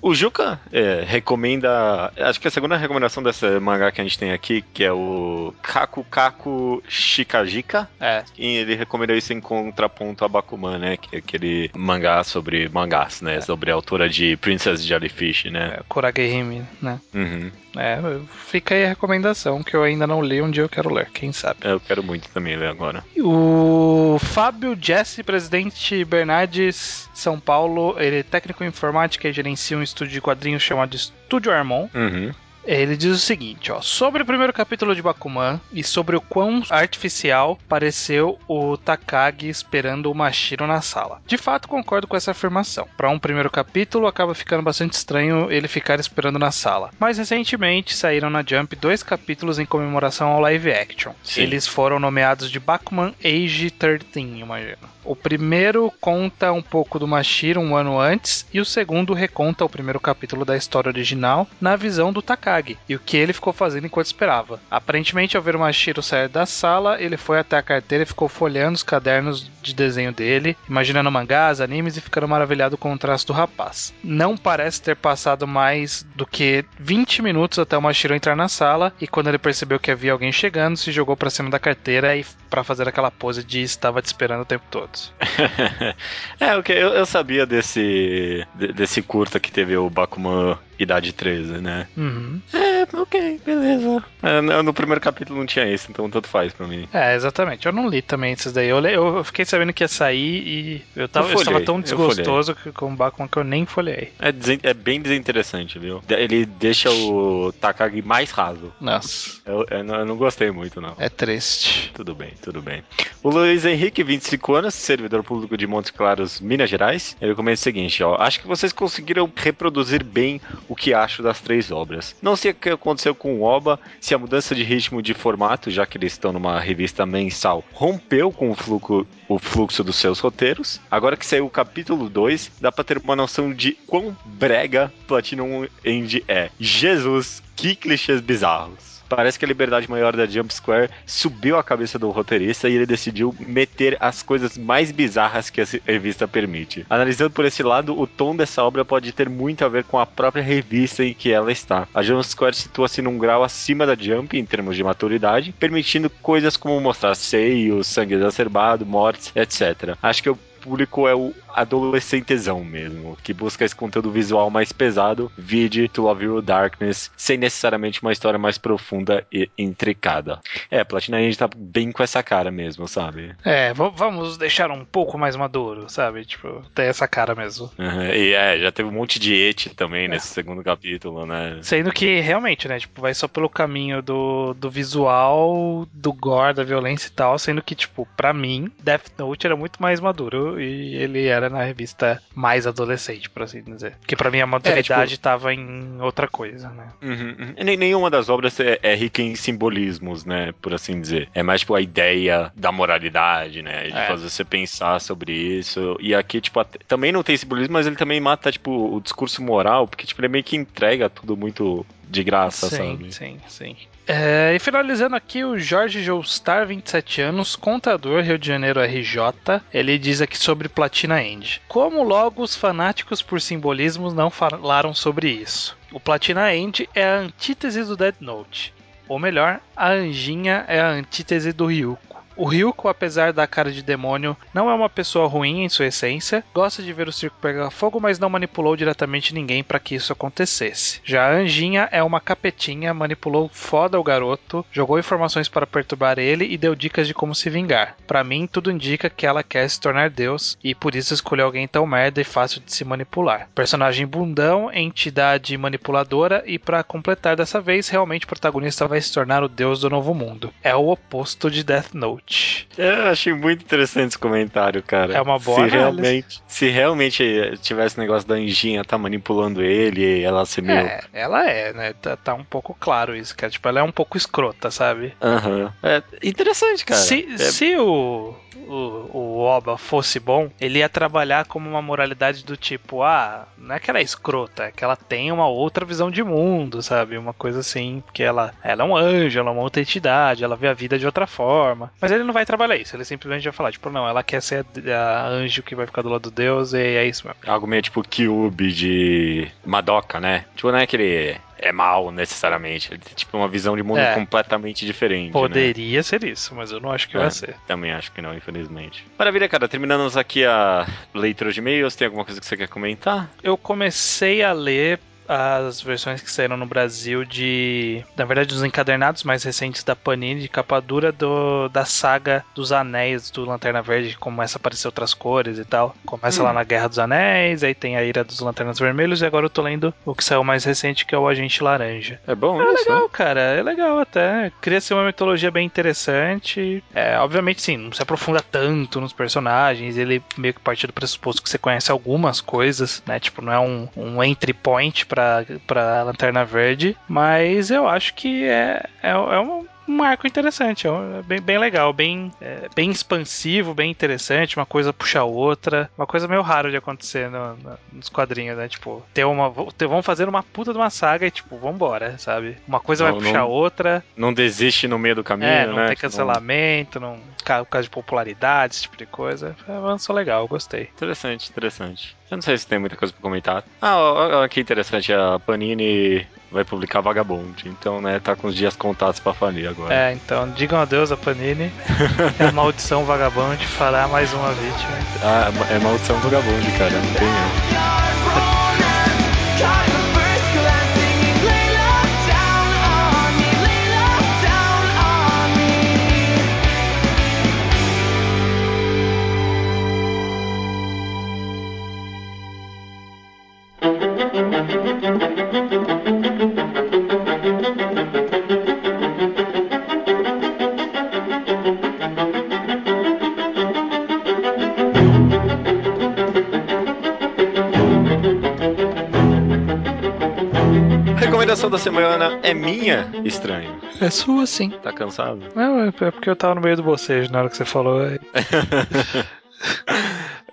O Juca é, recomenda. Acho que a segunda recomendação dessa mangá que a gente tem aqui, que é o Kaku Kaku Shikajika. É. E ele recomendou isso em contraponto a Bakuman, né? Que é aquele mangá sobre mangás, né? Sobre a autora de Princess Jellyfish, né? é Kuragehime, né? Uhum. É, fica aí a recomendação que eu ainda não li, um dia eu quero ler, quem sabe. Eu quero muito também ler agora. O Fábio Jesse, presidente Bernardes São Paulo, ele é técnico em informática e gerencia um estúdio de quadrinhos chamado Estúdio Armon. Uhum. Ele diz o seguinte, ó, sobre o primeiro capítulo de Bakuman e sobre o quão artificial pareceu o Takagi esperando o Mashiro na sala. De fato, concordo com essa afirmação. Para um primeiro capítulo, acaba ficando bastante estranho ele ficar esperando na sala. Mas recentemente saíram na Jump dois capítulos em comemoração ao live action. Sim. Eles foram nomeados de Bakuman Age 13, imagino. O primeiro conta um pouco do Mashiro um ano antes e o segundo reconta o primeiro capítulo da história original na visão do Takagi. E o que ele ficou fazendo enquanto esperava. Aparentemente, ao ver o Mashiro sair da sala, ele foi até a carteira e ficou folheando os cadernos de desenho dele, imaginando mangás, animes e ficando maravilhado com o traço do rapaz. Não parece ter passado mais do que 20 minutos até o Mashiro entrar na sala e quando ele percebeu que havia alguém chegando, se jogou para cima da carteira e para fazer aquela pose de estava te esperando o tempo todo. é, ok, eu, eu sabia desse desse curta que teve o Bakuman idade 13, né? Uhum. É, ok, beleza. É, no primeiro capítulo não tinha isso, então tanto faz pra mim. É, exatamente. Eu não li também esses daí. Eu, eu fiquei sabendo que ia sair e eu, tava, eu, eu estava tão desgostoso com o Bakuman que eu nem folhei. É, é bem desinteressante, viu? Ele deixa o Takagi mais raso. Nossa. Eu, eu, eu não gostei muito, não. É triste. Tudo bem, tudo bem. O Luiz Henrique, 25 anos, servidor público de Montes Claros, Minas Gerais. Ele comenta o seguinte, ó. Acho que vocês conseguiram reproduzir bem o que acho das três obras. Não sei o que aconteceu com o Oba, se a mudança de ritmo de formato, já que eles estão numa revista mensal, rompeu com o fluxo, o fluxo dos seus roteiros. Agora que saiu o capítulo 2, dá pra ter uma noção de quão brega Platinum End é. Jesus, que clichês bizarros. Parece que a liberdade maior da Jump Square subiu a cabeça do roteirista e ele decidiu meter as coisas mais bizarras que a revista permite. Analisando por esse lado, o tom dessa obra pode ter muito a ver com a própria revista em que ela está. A Jump Square situa-se num grau acima da Jump em termos de maturidade, permitindo coisas como mostrar seios, sangue exacerbado, mortes, etc. Acho que eu público é o adolescentezão mesmo, que busca esse conteúdo visual mais pesado, vide To Love You Darkness, sem necessariamente uma história mais profunda e intricada. É, Platina End tá bem com essa cara mesmo, sabe? É, vamos deixar um pouco mais maduro, sabe? Tipo, tem essa cara mesmo. Uhum, e é, já teve um monte de et também é. nesse segundo capítulo, né? Sendo que realmente, né, tipo, vai só pelo caminho do, do visual, do gore, da violência e tal, sendo que, tipo, pra mim, Death Note era muito mais maduro e ele era na revista mais adolescente, por assim dizer. Porque para mim a maturidade estava é, tipo... em outra coisa, né? Uhum, uhum. Nenhuma das obras é, é, rica em simbolismos, né? Por assim dizer. É mais tipo a ideia da moralidade, né? De é. fazer você pensar sobre isso. E aqui, tipo, também não tem simbolismo, mas ele também mata, tipo, o discurso moral, porque, tipo, ele meio que entrega tudo muito de graça, sim, sabe? Sim, sim, é, e finalizando aqui, o Jorge Joestar, 27 anos, contador, Rio de Janeiro RJ. Ele diz aqui sobre Platina End. Como logo os fanáticos por simbolismos não falaram sobre isso? O Platina End é a antítese do Dead Note. Ou melhor, a Anjinha é a antítese do Ryuko. O Ryuko, apesar da cara de demônio, não é uma pessoa ruim em sua essência, gosta de ver o circo pegar fogo, mas não manipulou diretamente ninguém para que isso acontecesse. Já a Anjinha é uma capetinha, manipulou foda o garoto, jogou informações para perturbar ele e deu dicas de como se vingar. Para mim, tudo indica que ela quer se tornar Deus e por isso escolheu alguém tão merda e fácil de se manipular. Personagem bundão, entidade manipuladora e para completar dessa vez, realmente o protagonista vai se tornar o Deus do novo mundo. É o oposto de Death Note. Eu achei muito interessante esse comentário, cara. É uma boa se realmente Se realmente tivesse o negócio da Anjinha tá manipulando ele, ela ser meio... É, ela é, né? Tá, tá, um pouco claro isso, cara. Tipo, ela é um pouco escrota, sabe? Aham. Uhum. É interessante, cara. Se, é... se o o, o Oba fosse bom, ele ia trabalhar como uma moralidade do tipo, ah, não é que ela é escrota, é que ela tem uma outra visão de mundo, sabe? Uma coisa assim, porque ela, ela é um anjo, ela é uma outra entidade, ela vê a vida de outra forma. Mas ele não vai trabalhar isso, ele simplesmente vai falar, tipo, não, ela quer ser a, a anjo que vai ficar do lado do Deus e é isso mesmo. Algo meio tipo Kyubi de Madoka, né? Tipo, não é aquele é mal necessariamente. Ele tem tipo uma visão de mundo é. completamente diferente. Né? Poderia né? ser isso, mas eu não acho que é, vai ser. Também acho que não, infelizmente. Maravilha, cara. Terminamos aqui a leitura de e-mails. Tem alguma coisa que você quer comentar? Eu comecei a ler as versões que saíram no Brasil de. Na verdade, os encadernados mais recentes da Panini, de capa dura do, da saga dos Anéis do Lanterna Verde, que começa a aparecer outras cores e tal. Começa hum. lá na Guerra dos Anéis, aí tem a Ira dos Lanternas Vermelhos, e agora eu tô lendo o que saiu mais recente, que é o Agente Laranja. É bom, É isso, legal, né? cara. É legal até. Cria ser uma mitologia bem interessante. É, obviamente, sim, não se aprofunda tanto nos personagens. Ele meio que parte do pressuposto que você conhece algumas coisas, né? Tipo, não é um, um entry point pra pra, pra Lanterna Verde, mas eu acho que é, é, é uma um arco interessante, é bem, bem legal, bem, é, bem expansivo, bem interessante, uma coisa puxa a outra, uma coisa meio raro de acontecer no, no, nos quadrinhos, né? Tipo, ter uma. Ter, vamos fazer uma puta de uma saga e, tipo, vambora, sabe? Uma coisa não, vai puxar a outra. Não desiste no meio do caminho, é, não né? tem cancelamento, não, por causa de popularidade, esse tipo de coisa. Avançou legal, gostei. Interessante, interessante. Eu não sei se tem muita coisa pra comentar. Ah, ó, ó, que interessante, a Panini vai publicar Vagabond. Então, né, tá com os dias contados pra falir agora. É, então, digam adeus a Panini. é a maldição Vagabond fará mais uma vítima. Ah, é maldição Vagabond, cara, não tem erro. Recomendação da semana é minha, estranho. É sua, sim. Tá cansado? Não, é porque eu tava no meio do bocejo na hora que você falou.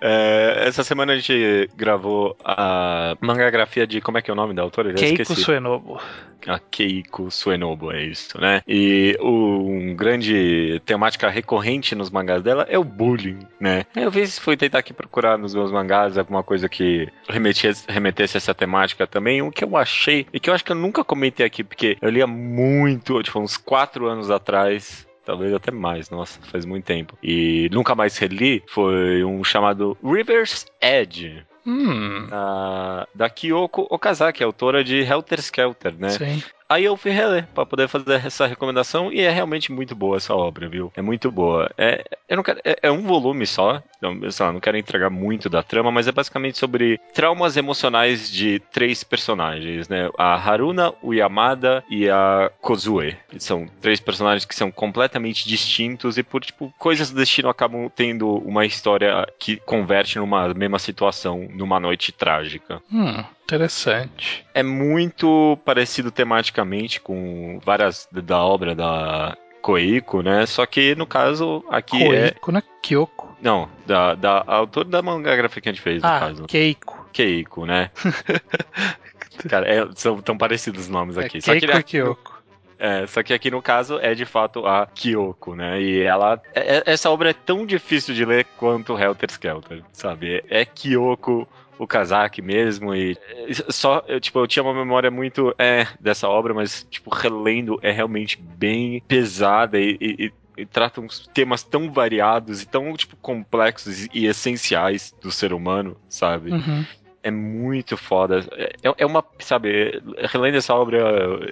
É, essa semana a gente gravou a mangagrafia de. Como é que é o nome da autora? Keiko Suenobo. A Keiko Suenobo, é isso, né? E um grande temática recorrente nos mangás dela é o bullying, né? Eu se fui tentar aqui procurar nos meus mangás alguma coisa que remetesse, remetesse a essa temática também. O que eu achei, e que eu acho que eu nunca comentei aqui, porque eu lia muito, tipo, uns quatro anos atrás talvez até mais, nossa, faz muito tempo. E nunca mais reli, foi um chamado River's Edge. Hum. Da, da Kyoko Okazaki, autora de Helter Skelter, né? Sim. Aí eu fui reler para poder fazer essa recomendação e é realmente muito boa essa obra, viu? É muito boa. É, eu não quero, é, é um volume só, então, sei lá, não quero entregar muito da trama, mas é basicamente sobre traumas emocionais de três personagens, né? A Haruna, o Yamada e a Kozue. São três personagens que são completamente distintos e por tipo coisas do destino acabam tendo uma história que converte numa mesma situação, numa noite trágica. Hum. Interessante. É muito parecido tematicamente com várias da obra da Koiko, né? Só que no caso aqui Koiko, é. Koiko, né? Kyoko. Não, da, da autor da mangagrafia que a gente fez, no ah, caso. Keiko. Keiko, né? Cara, é, são tão parecidos os nomes aqui. É Keiko só que e Kyoko. É, só que aqui no caso é de fato a Kyoko, né? E ela. É, essa obra é tão difícil de ler quanto Helter Skelter, sabe? É Kyoko o Kazaki mesmo e só eu, tipo eu tinha uma memória muito é dessa obra mas tipo relendo é realmente bem pesada e, e, e trata uns temas tão variados e tão tipo complexos e essenciais do ser humano sabe? Uhum é muito foda. É, é uma, sabe, relendo essa obra,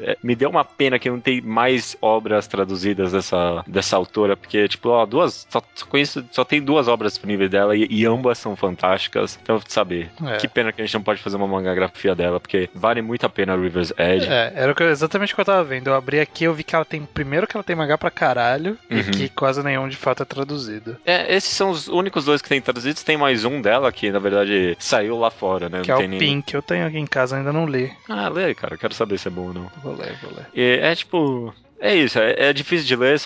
é, me deu uma pena que não tem mais obras traduzidas dessa, dessa autora, porque, tipo, ó, duas, só, conheço, só tem duas obras disponíveis dela e, e ambas são fantásticas. Então, sabe, é. que pena que a gente não pode fazer uma mangagrafia dela, porque vale muito a pena River's Edge. É, era exatamente o que eu tava vendo. Eu abri aqui, eu vi que ela tem, primeiro que ela tem mangá pra caralho, uhum. e que quase nenhum de fato é traduzido. É, esses são os únicos dois que tem traduzidos, tem mais um dela que, na verdade, saiu lá fora né? Que é o Pink, eu tenho aqui em casa, ainda não li. Ah, lê aí, cara, quero saber se é bom ou não. Vou ler, vou ler. E é tipo. É isso, é, é, difícil de ler.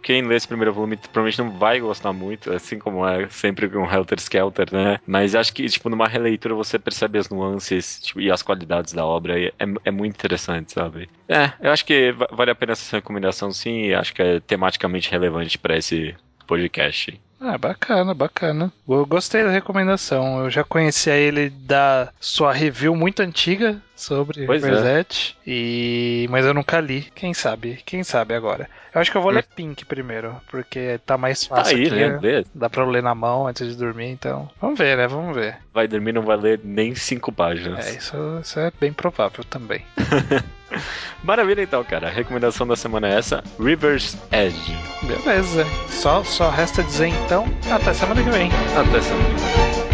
Quem lê esse primeiro volume provavelmente não vai gostar muito, assim como é sempre com Helter Skelter, né? Mas acho que, tipo, numa releitura você percebe as nuances tipo, e as qualidades da obra. E é, é muito interessante, sabe? É, eu acho que vale a pena essa recomendação, sim. E acho que é tematicamente relevante para esse podcast. Ah, bacana, bacana. Eu gostei da recomendação. Eu já conhecia ele da sua review muito antiga sobre pois Reset, é. e mas eu nunca li. Quem sabe? Quem sabe agora? Eu acho que eu vou hum. ler Pink primeiro, porque tá mais fácil tá aí. Né? Dá pra ler na mão antes de dormir, então. Vamos ver, né? Vamos ver. Vai dormir não vai ler nem cinco páginas. É, isso, isso é bem provável também. Maravilha então, cara. A recomendação da semana é essa: River's Edge. Beleza. Só, só resta dizer então, até semana que vem. Até semana que vem.